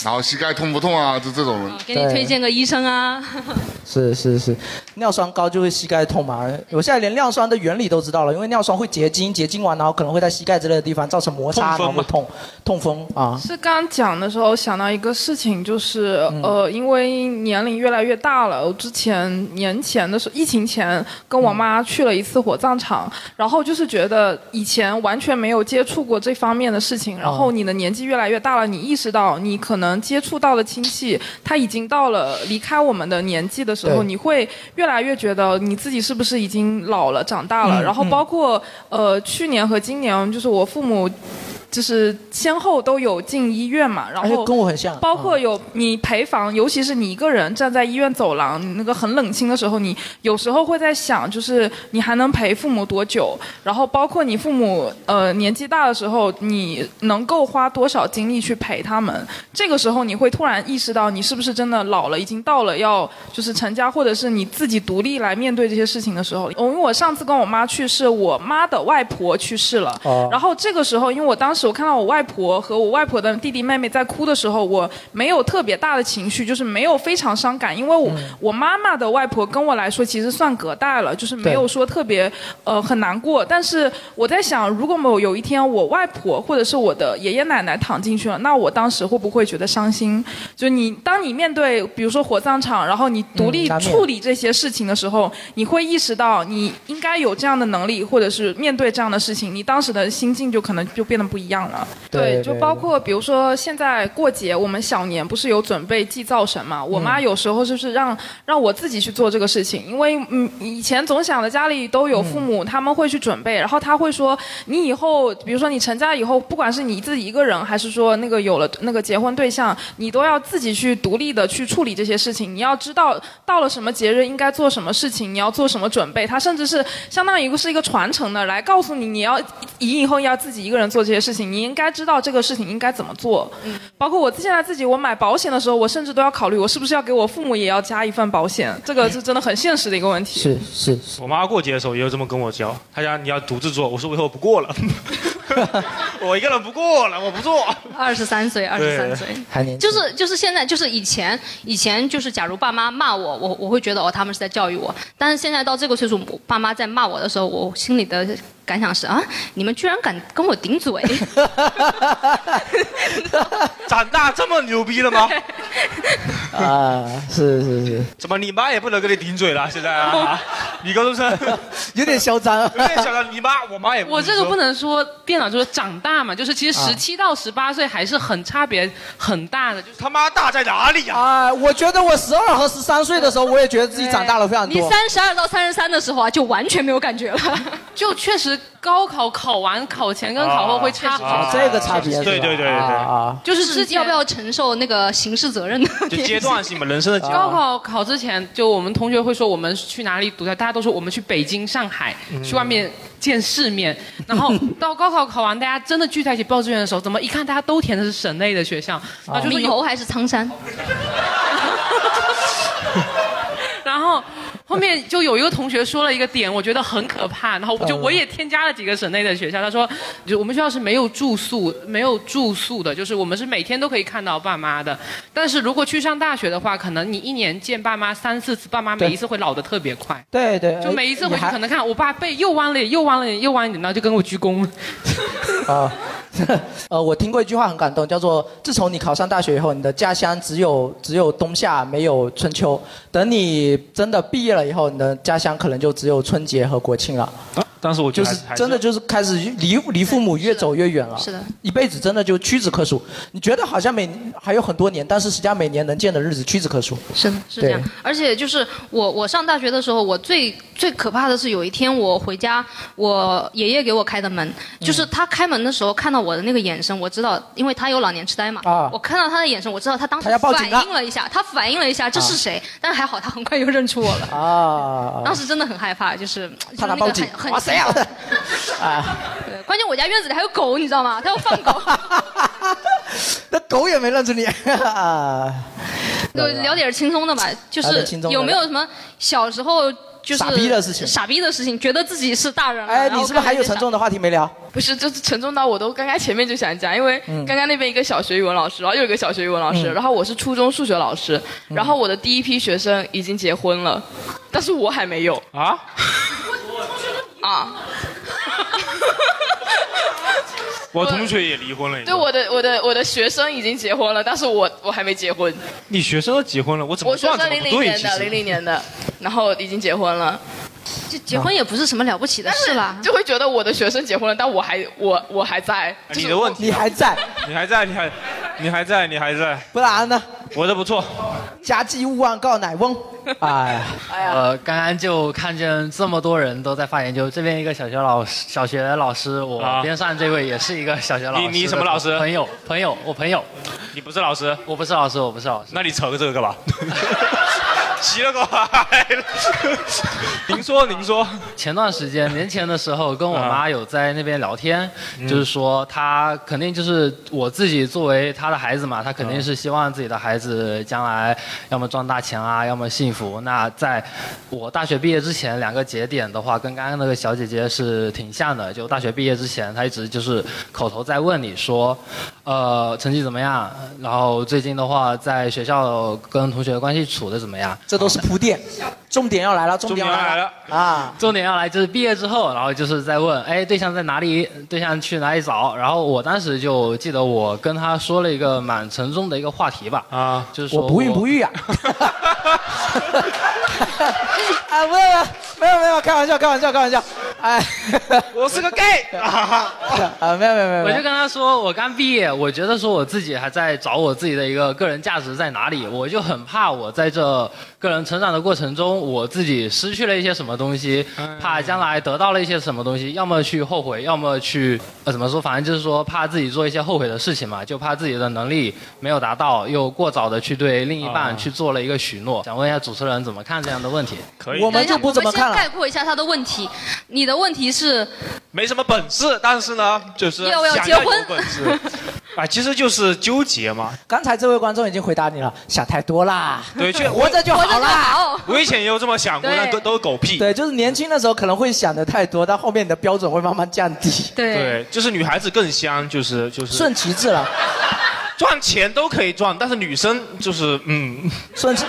然后膝盖痛不痛啊？就这种。给你推荐个医生啊。是是是，尿酸高就会膝盖痛嘛。我现在连尿酸的原理都知道了，因为尿酸会结晶，结晶完然后可能会在膝盖之类的地方造成摩擦，然后会痛痛风啊。是刚刚讲的时候想到一个事情，就是、呃，因为年龄越来越大了，我之前年前的时候，疫情前跟我妈去了一次火葬场，然后就是觉得以前完全没有接触过这方面的事情，然后你的年纪越来越大了，你意识到你可能接触到的亲戚他已经到了离开我们的年纪的时候，你会越来越觉得你自己是不是已经老了、长大了，嗯然后嗯包括呃去年和今年，就是我父母。就是先后都有进医院嘛，然后跟我很像包括有你陪房，尤其是你一个人站在医院走廊，你那个很冷清的时候，你有时候会在想，就是你还能陪父母多久？然后包括你父母呃年纪大的时候，你能够花多少精力去陪他们？这个时候你会突然意识到，你是不是真的老了，已经到了要就是成家，或者是你自己独立来面对这些事情的时候。因为我上次跟我妈去世，我妈的外婆去世了，哦然后这个时候，因为我当时我看到我外婆和我外婆的弟弟妹妹在哭的时候，我没有特别大的情绪，就是没有非常伤感，因为我、我妈妈的外婆跟我来说其实算隔代了，就是没有说特别呃很难过。但是我在想，如果某有一天我外婆或者是我的爷爷奶奶躺进去了，那我当时会不会觉得伤心？就你当你面对比如说火葬场，然后你独立处理这些事情的时候，你会意识到你应该有这样的能力，或者是面对这样的事情，你当时的心境就可能就变得不一样了。对就包括比如说现在过节，我们小年不是有准备祭灶神嘛？我妈有时候就是让让我自己去做这个事情，因为嗯以前总想着家里都有父母，他们会去准备，然后他会说你以后比如说你成家以后，不管是你自己一个人，还是说那个有了那个结婚对象，你都要自己去独立的去处理这些事情。你要知道到了什么节日应该做什么事情，你要做什么准备。它甚至是相当于是一个传承的，来告诉你你要你以后要自己一个人做这些事情，你应该知道这个事情应该怎么做。包括我现在自己，我买保险的时候，我甚至都要考虑我是不是要给我父母也要加一份保险，这个是真的很现实的一个问题。是是，我妈过节的时候也有这么跟我教，她讲你要独自做，我说我以后不过了，我一个人不过了，我不做。二十三岁，二十三岁，还年就是就是现在就是以前以前就是假如爸妈骂我，我我会觉得哦他们是在教育我，但是现在到这个岁数，爸妈在骂我的时候，我心里的感感想是啊，你们居然敢跟我顶嘴，长大这么牛逼了吗？啊，是是是，怎么你妈也不能跟你顶嘴了？现在啊，女高中生有点嚣张，有点嚣张。你妈，我妈也我这个不能说变老，就是长大嘛，就是其实啊十七到十八岁还是很差别很大的，就是他妈大在哪里呀、啊，我觉得我十二和十三岁的时候，我也觉得自己长大了非常多你多。三十二到三十三的时候啊，就完全没有感觉了。就确实高考考完考前跟考后会差很啊，多。这个差别对对对对对啊，就是自己要不要承受那个刑事责任的 就阶段性嘛，人生的阶段高。考考之前，就我们同学会说我们去哪里读的大家都说我们去北京、上海，嗯去外面见世面。然后 到高考考完，大家真的聚在一起报志愿的时候，怎么一看大家都填的是省内的学校，啊就说有闽侯还是苍山？然后后面就有一个同学说了一个点，我觉得很可怕，然后我就嗯我也添加了几个省内的学校。他说，就我们学校是没有住宿，没有住宿的，就是我们是每天都可以看到爸妈的。但是如果去上大学的话，可能你一年见爸妈三四次，爸妈每一次会老得特别快。对对，就每一次回去可能看我爸背又弯了点，又弯了点，又弯一点，然后就跟我鞠躬。啊，呃，我听过一句话很感动，叫做“自从你考上大学以后，你的家乡只有只有冬夏，没有春秋。等你真的毕业了以后，你的家乡可能就只有春节和国庆了。”啊但是我觉就是真的就是开始离离父母越走越远了，是的，一辈子真的就屈指可数。你觉得好像每还有很多年，但是实际上每年能见的日子屈指可数。是的，是这样。而且就是我我上大学的时候，我最最可怕的是有一天我回家，我爷爷给我开的门，嗯就是他开门的时候看到我的那个眼神，我知道，因为他有老年痴呆嘛，我看到他的眼神，我知道他当时反应了一下，他反应了一下这是谁，但是还好他很快又认出我了。啊，当时真的很害怕，就是怕他报警。就是那个很哇塞啊，对，关键我家院子里还有狗，你知道吗？他要放狗。那狗也没认出你啊。就聊点轻松的吧，就是聊点轻松的有没有什么小时候就是傻逼的事情傻逼的事情，觉得自己是大人了。哎，然后你是不是还有沉重的话题没聊？不是，就是沉重到我都刚刚前面就想讲，因为嗯刚刚那边一个小学语文老师，然后又有一个小学语文老师，嗯然后我是初中数学老师，然后我的第一批学生已经结婚了，但是我还没有啊啊。我同学也离婚了。对，我的我的我的学生已经结婚了，但是我我还没结婚。你学生都结婚了，我怎么我学算生零零怎么不对？其实年的，零零年的，然后已经结婚了。就结婚也不是什么了不起的事啦。就会觉得我的学生结婚了，但我还我我还在。你的问题啊，你还在，你还在，你还，你还在，你还在。不然呢？我的不错。家祭勿忘告乃翁。哎呀，呃，刚刚就看见这么多人都在发言，就这边一个小学老师，小学老师，我啊边上这位也是一个小学老师。你你什么老师朋友，朋友，我朋友。你不是老师？我不是老师，我不是老师。那你扯个这个干嘛？奇了个怪！您说，您说。前段时间年前的时候，跟我妈有在那边聊天，嗯就是说她肯定就是我自己作为她的孩子嘛，她肯定是希望自己的孩子将来要么赚大钱啊，要么幸福。那在我大学毕业之前，两个节点的话，跟刚刚那个小姐姐是挺像的。就大学毕业之前，她一直就是口头在问你说，呃，成绩怎么样？然后最近的话，在学校跟同学关系处的怎么样？这都是铺垫，重点要来了，重点要来了啊！重点要来就是毕业之后，然后就是在问，哎，对象在哪里？对象去哪里找？然后我当时就记得我跟他说了一个蛮沉重的一个话题吧，啊，就是说我不孕不育啊！啊，没有没有没有没有，开玩笑开玩笑开玩笑，哎，我是个 gay 啊，没有没有没有，我就跟他说，我刚毕业，我觉得说我自己还在找我自己的一个个人价值在哪里，我就很怕我在这个人成长的过程中，我自己失去了一些什么东西，怕将来得到了一些什么东西，要么去后悔，要么去呃怎么说，反正就是说怕自己做一些后悔的事情嘛，就怕自己的能力没有达到，又过早的去对另一半去做了一个许诺。想问一下主持人怎么看这样的问题？可我们就不怎么看我们先概。括一下他的问题。你的问题是没什么本事，但是呢，就是要不要结婚本事。啊，其实就是纠结嘛。刚才这位观众已经回答你了，想太多啦，对，确 活着就好啦。我以前也有这么想过，对那都都是狗屁。对，就是年轻的时候可能会想的太多，但后面你的标准会慢慢降低。对对，就是女孩子更香，就是就是顺其自然，赚钱都可以赚，但是女生就是嗯，顺其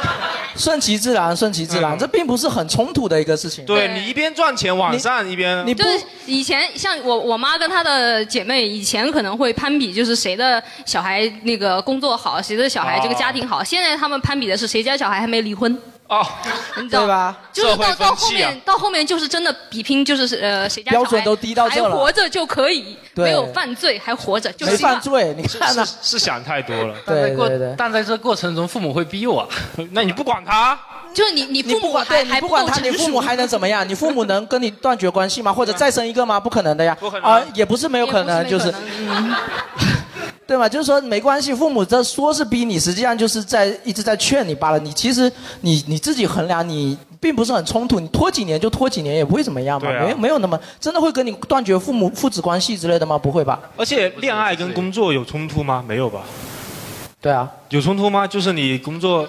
顺其自然，顺其自然，这并不是很冲突的一个事情。对你一边赚钱网上一边你就是以前像我我妈跟她的姐妹，以前可能会攀比，就是谁的小孩那个工作好，谁的小孩这个家庭好。现在他们攀比的是谁家小孩还没离婚。哦，你知道吧？就是到到后面，到后面就是真的比拼，就是呃谁家小孩标准都低到这了还活着就可以，对没有犯罪还活着就没行了犯罪，你看呢？是想太多了。对过对对对但在这过程中，父母会逼我。那你不管他？就是你你父母你不管对，你不管他，成你父母还能怎么样？你父母能跟你断绝关系吗？或者 再生一个吗？不可能的呀。不可能啊，也不是没有可能，就是对吗？就是说没关系，父母这说是逼你，实际上就是在一直在劝你罢了。你其实你你自己衡量，你并不是很冲突，你拖几年就拖几年，也不会怎么样嘛。对啊没有没有那么真的会跟你断绝父母父子关系之类的吗？不会吧？而且恋爱跟工作有冲突吗？没有吧？对啊，有冲突吗？就是你工作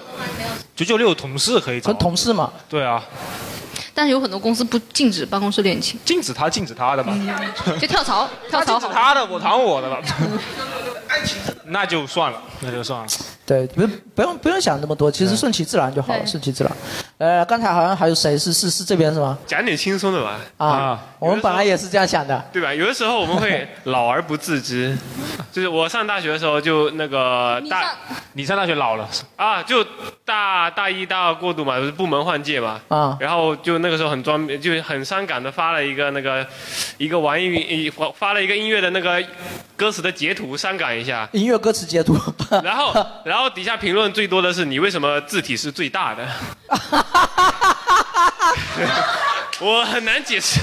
九九六同事可以找跟同事嘛。对啊，但是有很多公司不禁止办公室恋情，禁止他禁止他的嘛。就跳槽 跳槽好了。他的我谈我的了，那就算了，那就算了。对，不不用不用想那么多，其实顺其自然就好了，对顺其自然。呃，刚才好像还有谁是是是这边是吗？讲点轻松的吧。啊，我们本来也是这样想的。对吧？有的时候我们会 老而不自知，就是我上大学的时候就那个大，你上大学老了啊，就大大一大二过渡嘛，就是部门换届嘛，啊然后就那个时候很装，就很伤感的发了一个那个一个网易云发了一个音乐的那个歌词的截图，伤感一下。音乐歌词截图。然后，然后底下评论最多的是你为什么字体是最大的？我很难解释。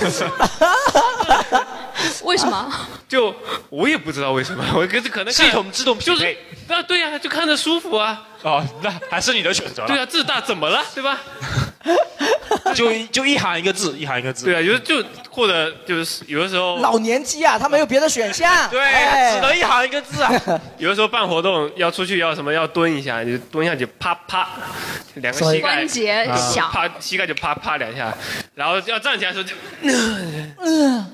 为什么？就我也不知道为什么，我可是可能看系统自动就是啊，对呀、就看着舒服啊。哦，那还是你的选择了。对啊，字大怎么了？对吧？就就一行一个字，一行一个字。对啊，有就或者就是有的时候老年机啊，他没有别的选项。对，哎只能一行一个字啊。有的时候办活动要出去要什么要蹲一下，你就蹲下去啪啪，两个膝盖关节啊响啪膝盖就啪啪两下，然后要站起来的时候就。嗯，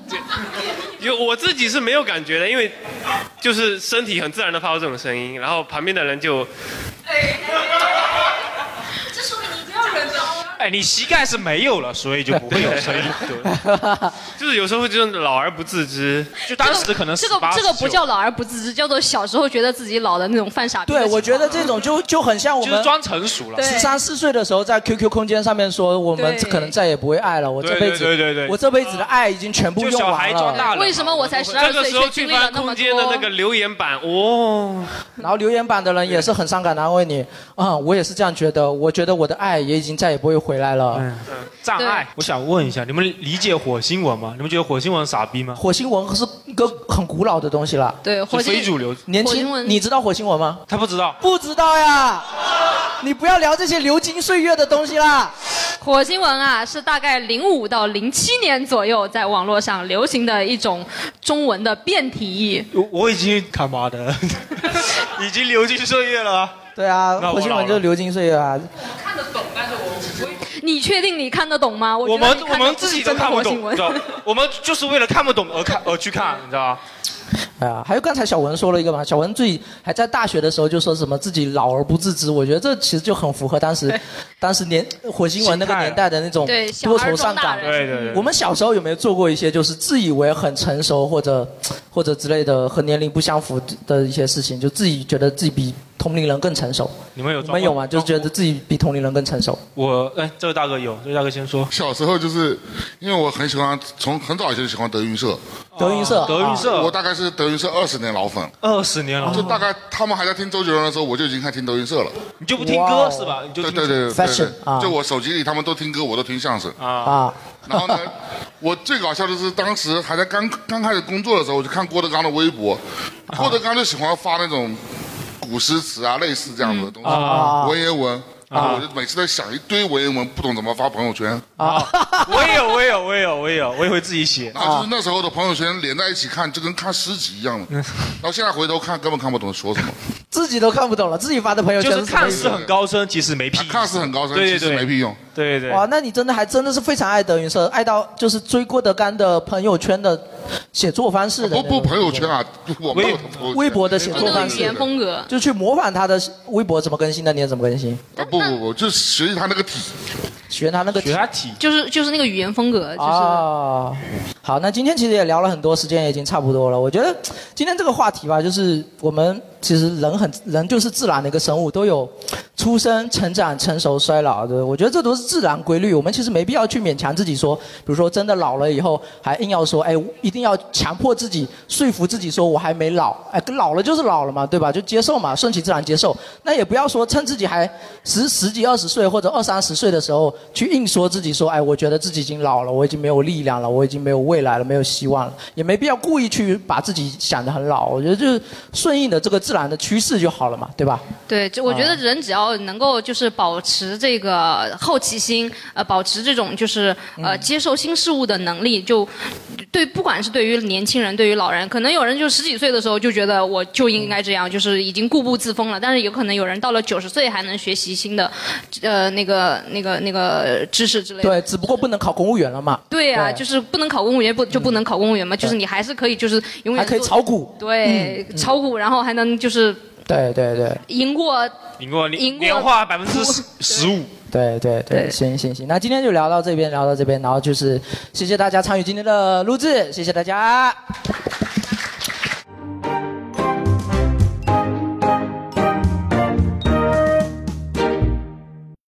就我自己是没有感觉的，因为就是身体很自然的发出这种声音，然后旁边的人就。哎，你膝盖是没有了，所以就不会有声音。就是有时候就是老而不自知，就当时可能这个这个不叫老而不自知，叫做小时候觉得自己老的那种犯傻逼对，我觉得这种就就很像我们就是装成熟了对十三四岁的时候在 QQ 空间上面说，我们对可能再也不会爱了，我这辈子，对对对对我这辈子的爱已经全部用完了。为什么我才十二岁这个时候却经历了去翻那么空间的？那个留言板，哦，然后留言板的人也是很伤感的安慰你，啊、我也是这样觉得，我觉得我的爱也已经再也不会回来了。障碍。我想问一下，你们理解火星文吗？你们觉得火星文傻逼吗？火星文是一个很古老的东西了，对，是非主流。年火星文轻，你知道火星文吗？他不知道。不知道呀，你不要聊这些流金岁月的东西啦。火星文啊，是大概零五到零七年左右在网络上流行的一种中文的变体译。我我已经他妈的，已经流金岁月了。对啊，那火星文就是流金岁月啊。我看得懂，但是我不会。你确定你看得懂吗？我我们我们自己都看不懂，你知道？我们就是为了看不懂而看而去看，你知道吧？哎呀，还有刚才小文说了一个嘛，小文自己还在大学的时候就说什么自己老而不自知，我觉得这其实就很符合当时 当时年火星文那个年代的那种对小多愁善感。对对对我们小时候有没有做过一些就是自以为很成熟或者或者之类的和年龄不相符的一些事情，就自己觉得自己比同龄人更成熟？你们有你们有吗？就是觉得自己比同龄人更成熟？我哎，这位大哥有，这位大哥先说。小时候就是因为我很喜欢，从很早以前就喜欢德云社。德云社，德云社我大概是德云社二十年老粉。二十年了，就大概他们还在听周杰伦的时候，我就已经开始听德云社了。你就不听歌是吧？你就对听对对对对 Fashion，啊就我手机里他们都听歌，我都听相声。啊啊，然后呢，我最搞笑的是当时还在刚刚开始工作的时候，我就看郭德纲的微博，郭德纲就喜欢发那种古诗词啊，类似这样子的东西，啊文言文。然啊后我就每次在想一堆文言文，不懂怎么发朋友圈。啊！我也有，我也有，我也有，我也有，我也会自己写。然后就是那时候的朋友圈连在一起看，就跟看诗集一样了。然后现在回头看，根本看不懂说什么。自己都看不懂了，自己发的朋友圈看似很高深，其实没屁。看似很高深，对对其实对，没屁用。对对对。哇，那你真的还真的是非常爱德云社，爱到就是追郭德纲的朋友圈的写作方式的那种。不不，朋友圈啊，我们有微博的写作方式，语言风格，就去模仿他的微博怎么更新的，你也怎么更新？啊不不不，就是学习他那个体，学他那个学他体，就是就是那个语言风格，就是。哦，好，那今天其实也聊了很多，时间也已经差不多了。我觉得今天这个话题吧，就是我们其实人很人就是自然的一个生物，都有出生、成长、成熟、衰老的。我觉得这都是自然规律，我们其实没必要去勉强自己说，比如说真的老了以后，还硬要说，哎，一定要强迫自己说服自己说我还没老，哎，老了就是老了嘛，对吧？就接受嘛，顺其自然接受。那也不要说趁自己还十十几二十岁或者二三十岁的时候去硬说自己说，哎，我觉得自己已经老了，我已经没有力量了，我已经没有未来了，没有希望了，也没必要故意去把自己想得很老。我觉得就是顺应的这个自然的趋势就好了嘛，对吧？对，就我觉得啊人只要能够就是保持这个好奇心，呃，保持这种就是呃嗯接受新事物的能力，就对，不管是对于年轻人，对于老人，可能有人就十几岁的时候就觉得我就应该这样，就是已经固步自封了，但是有可能有人到了九十岁还能学习新的，呃，那个那个那个知识之类的。对，只不过不能考公务员了嘛。对呀、就是不能考公务员，不就不能考公务员吗？就是你还是可以，就是永远还可以炒股。对，炒股，然后还能就是对对对。赢过赢过赢过年化百分之十 五。对对对，对行行行，那今天就聊到这边，聊到这边，然后就是谢谢大家参与今天的录制，谢谢大家。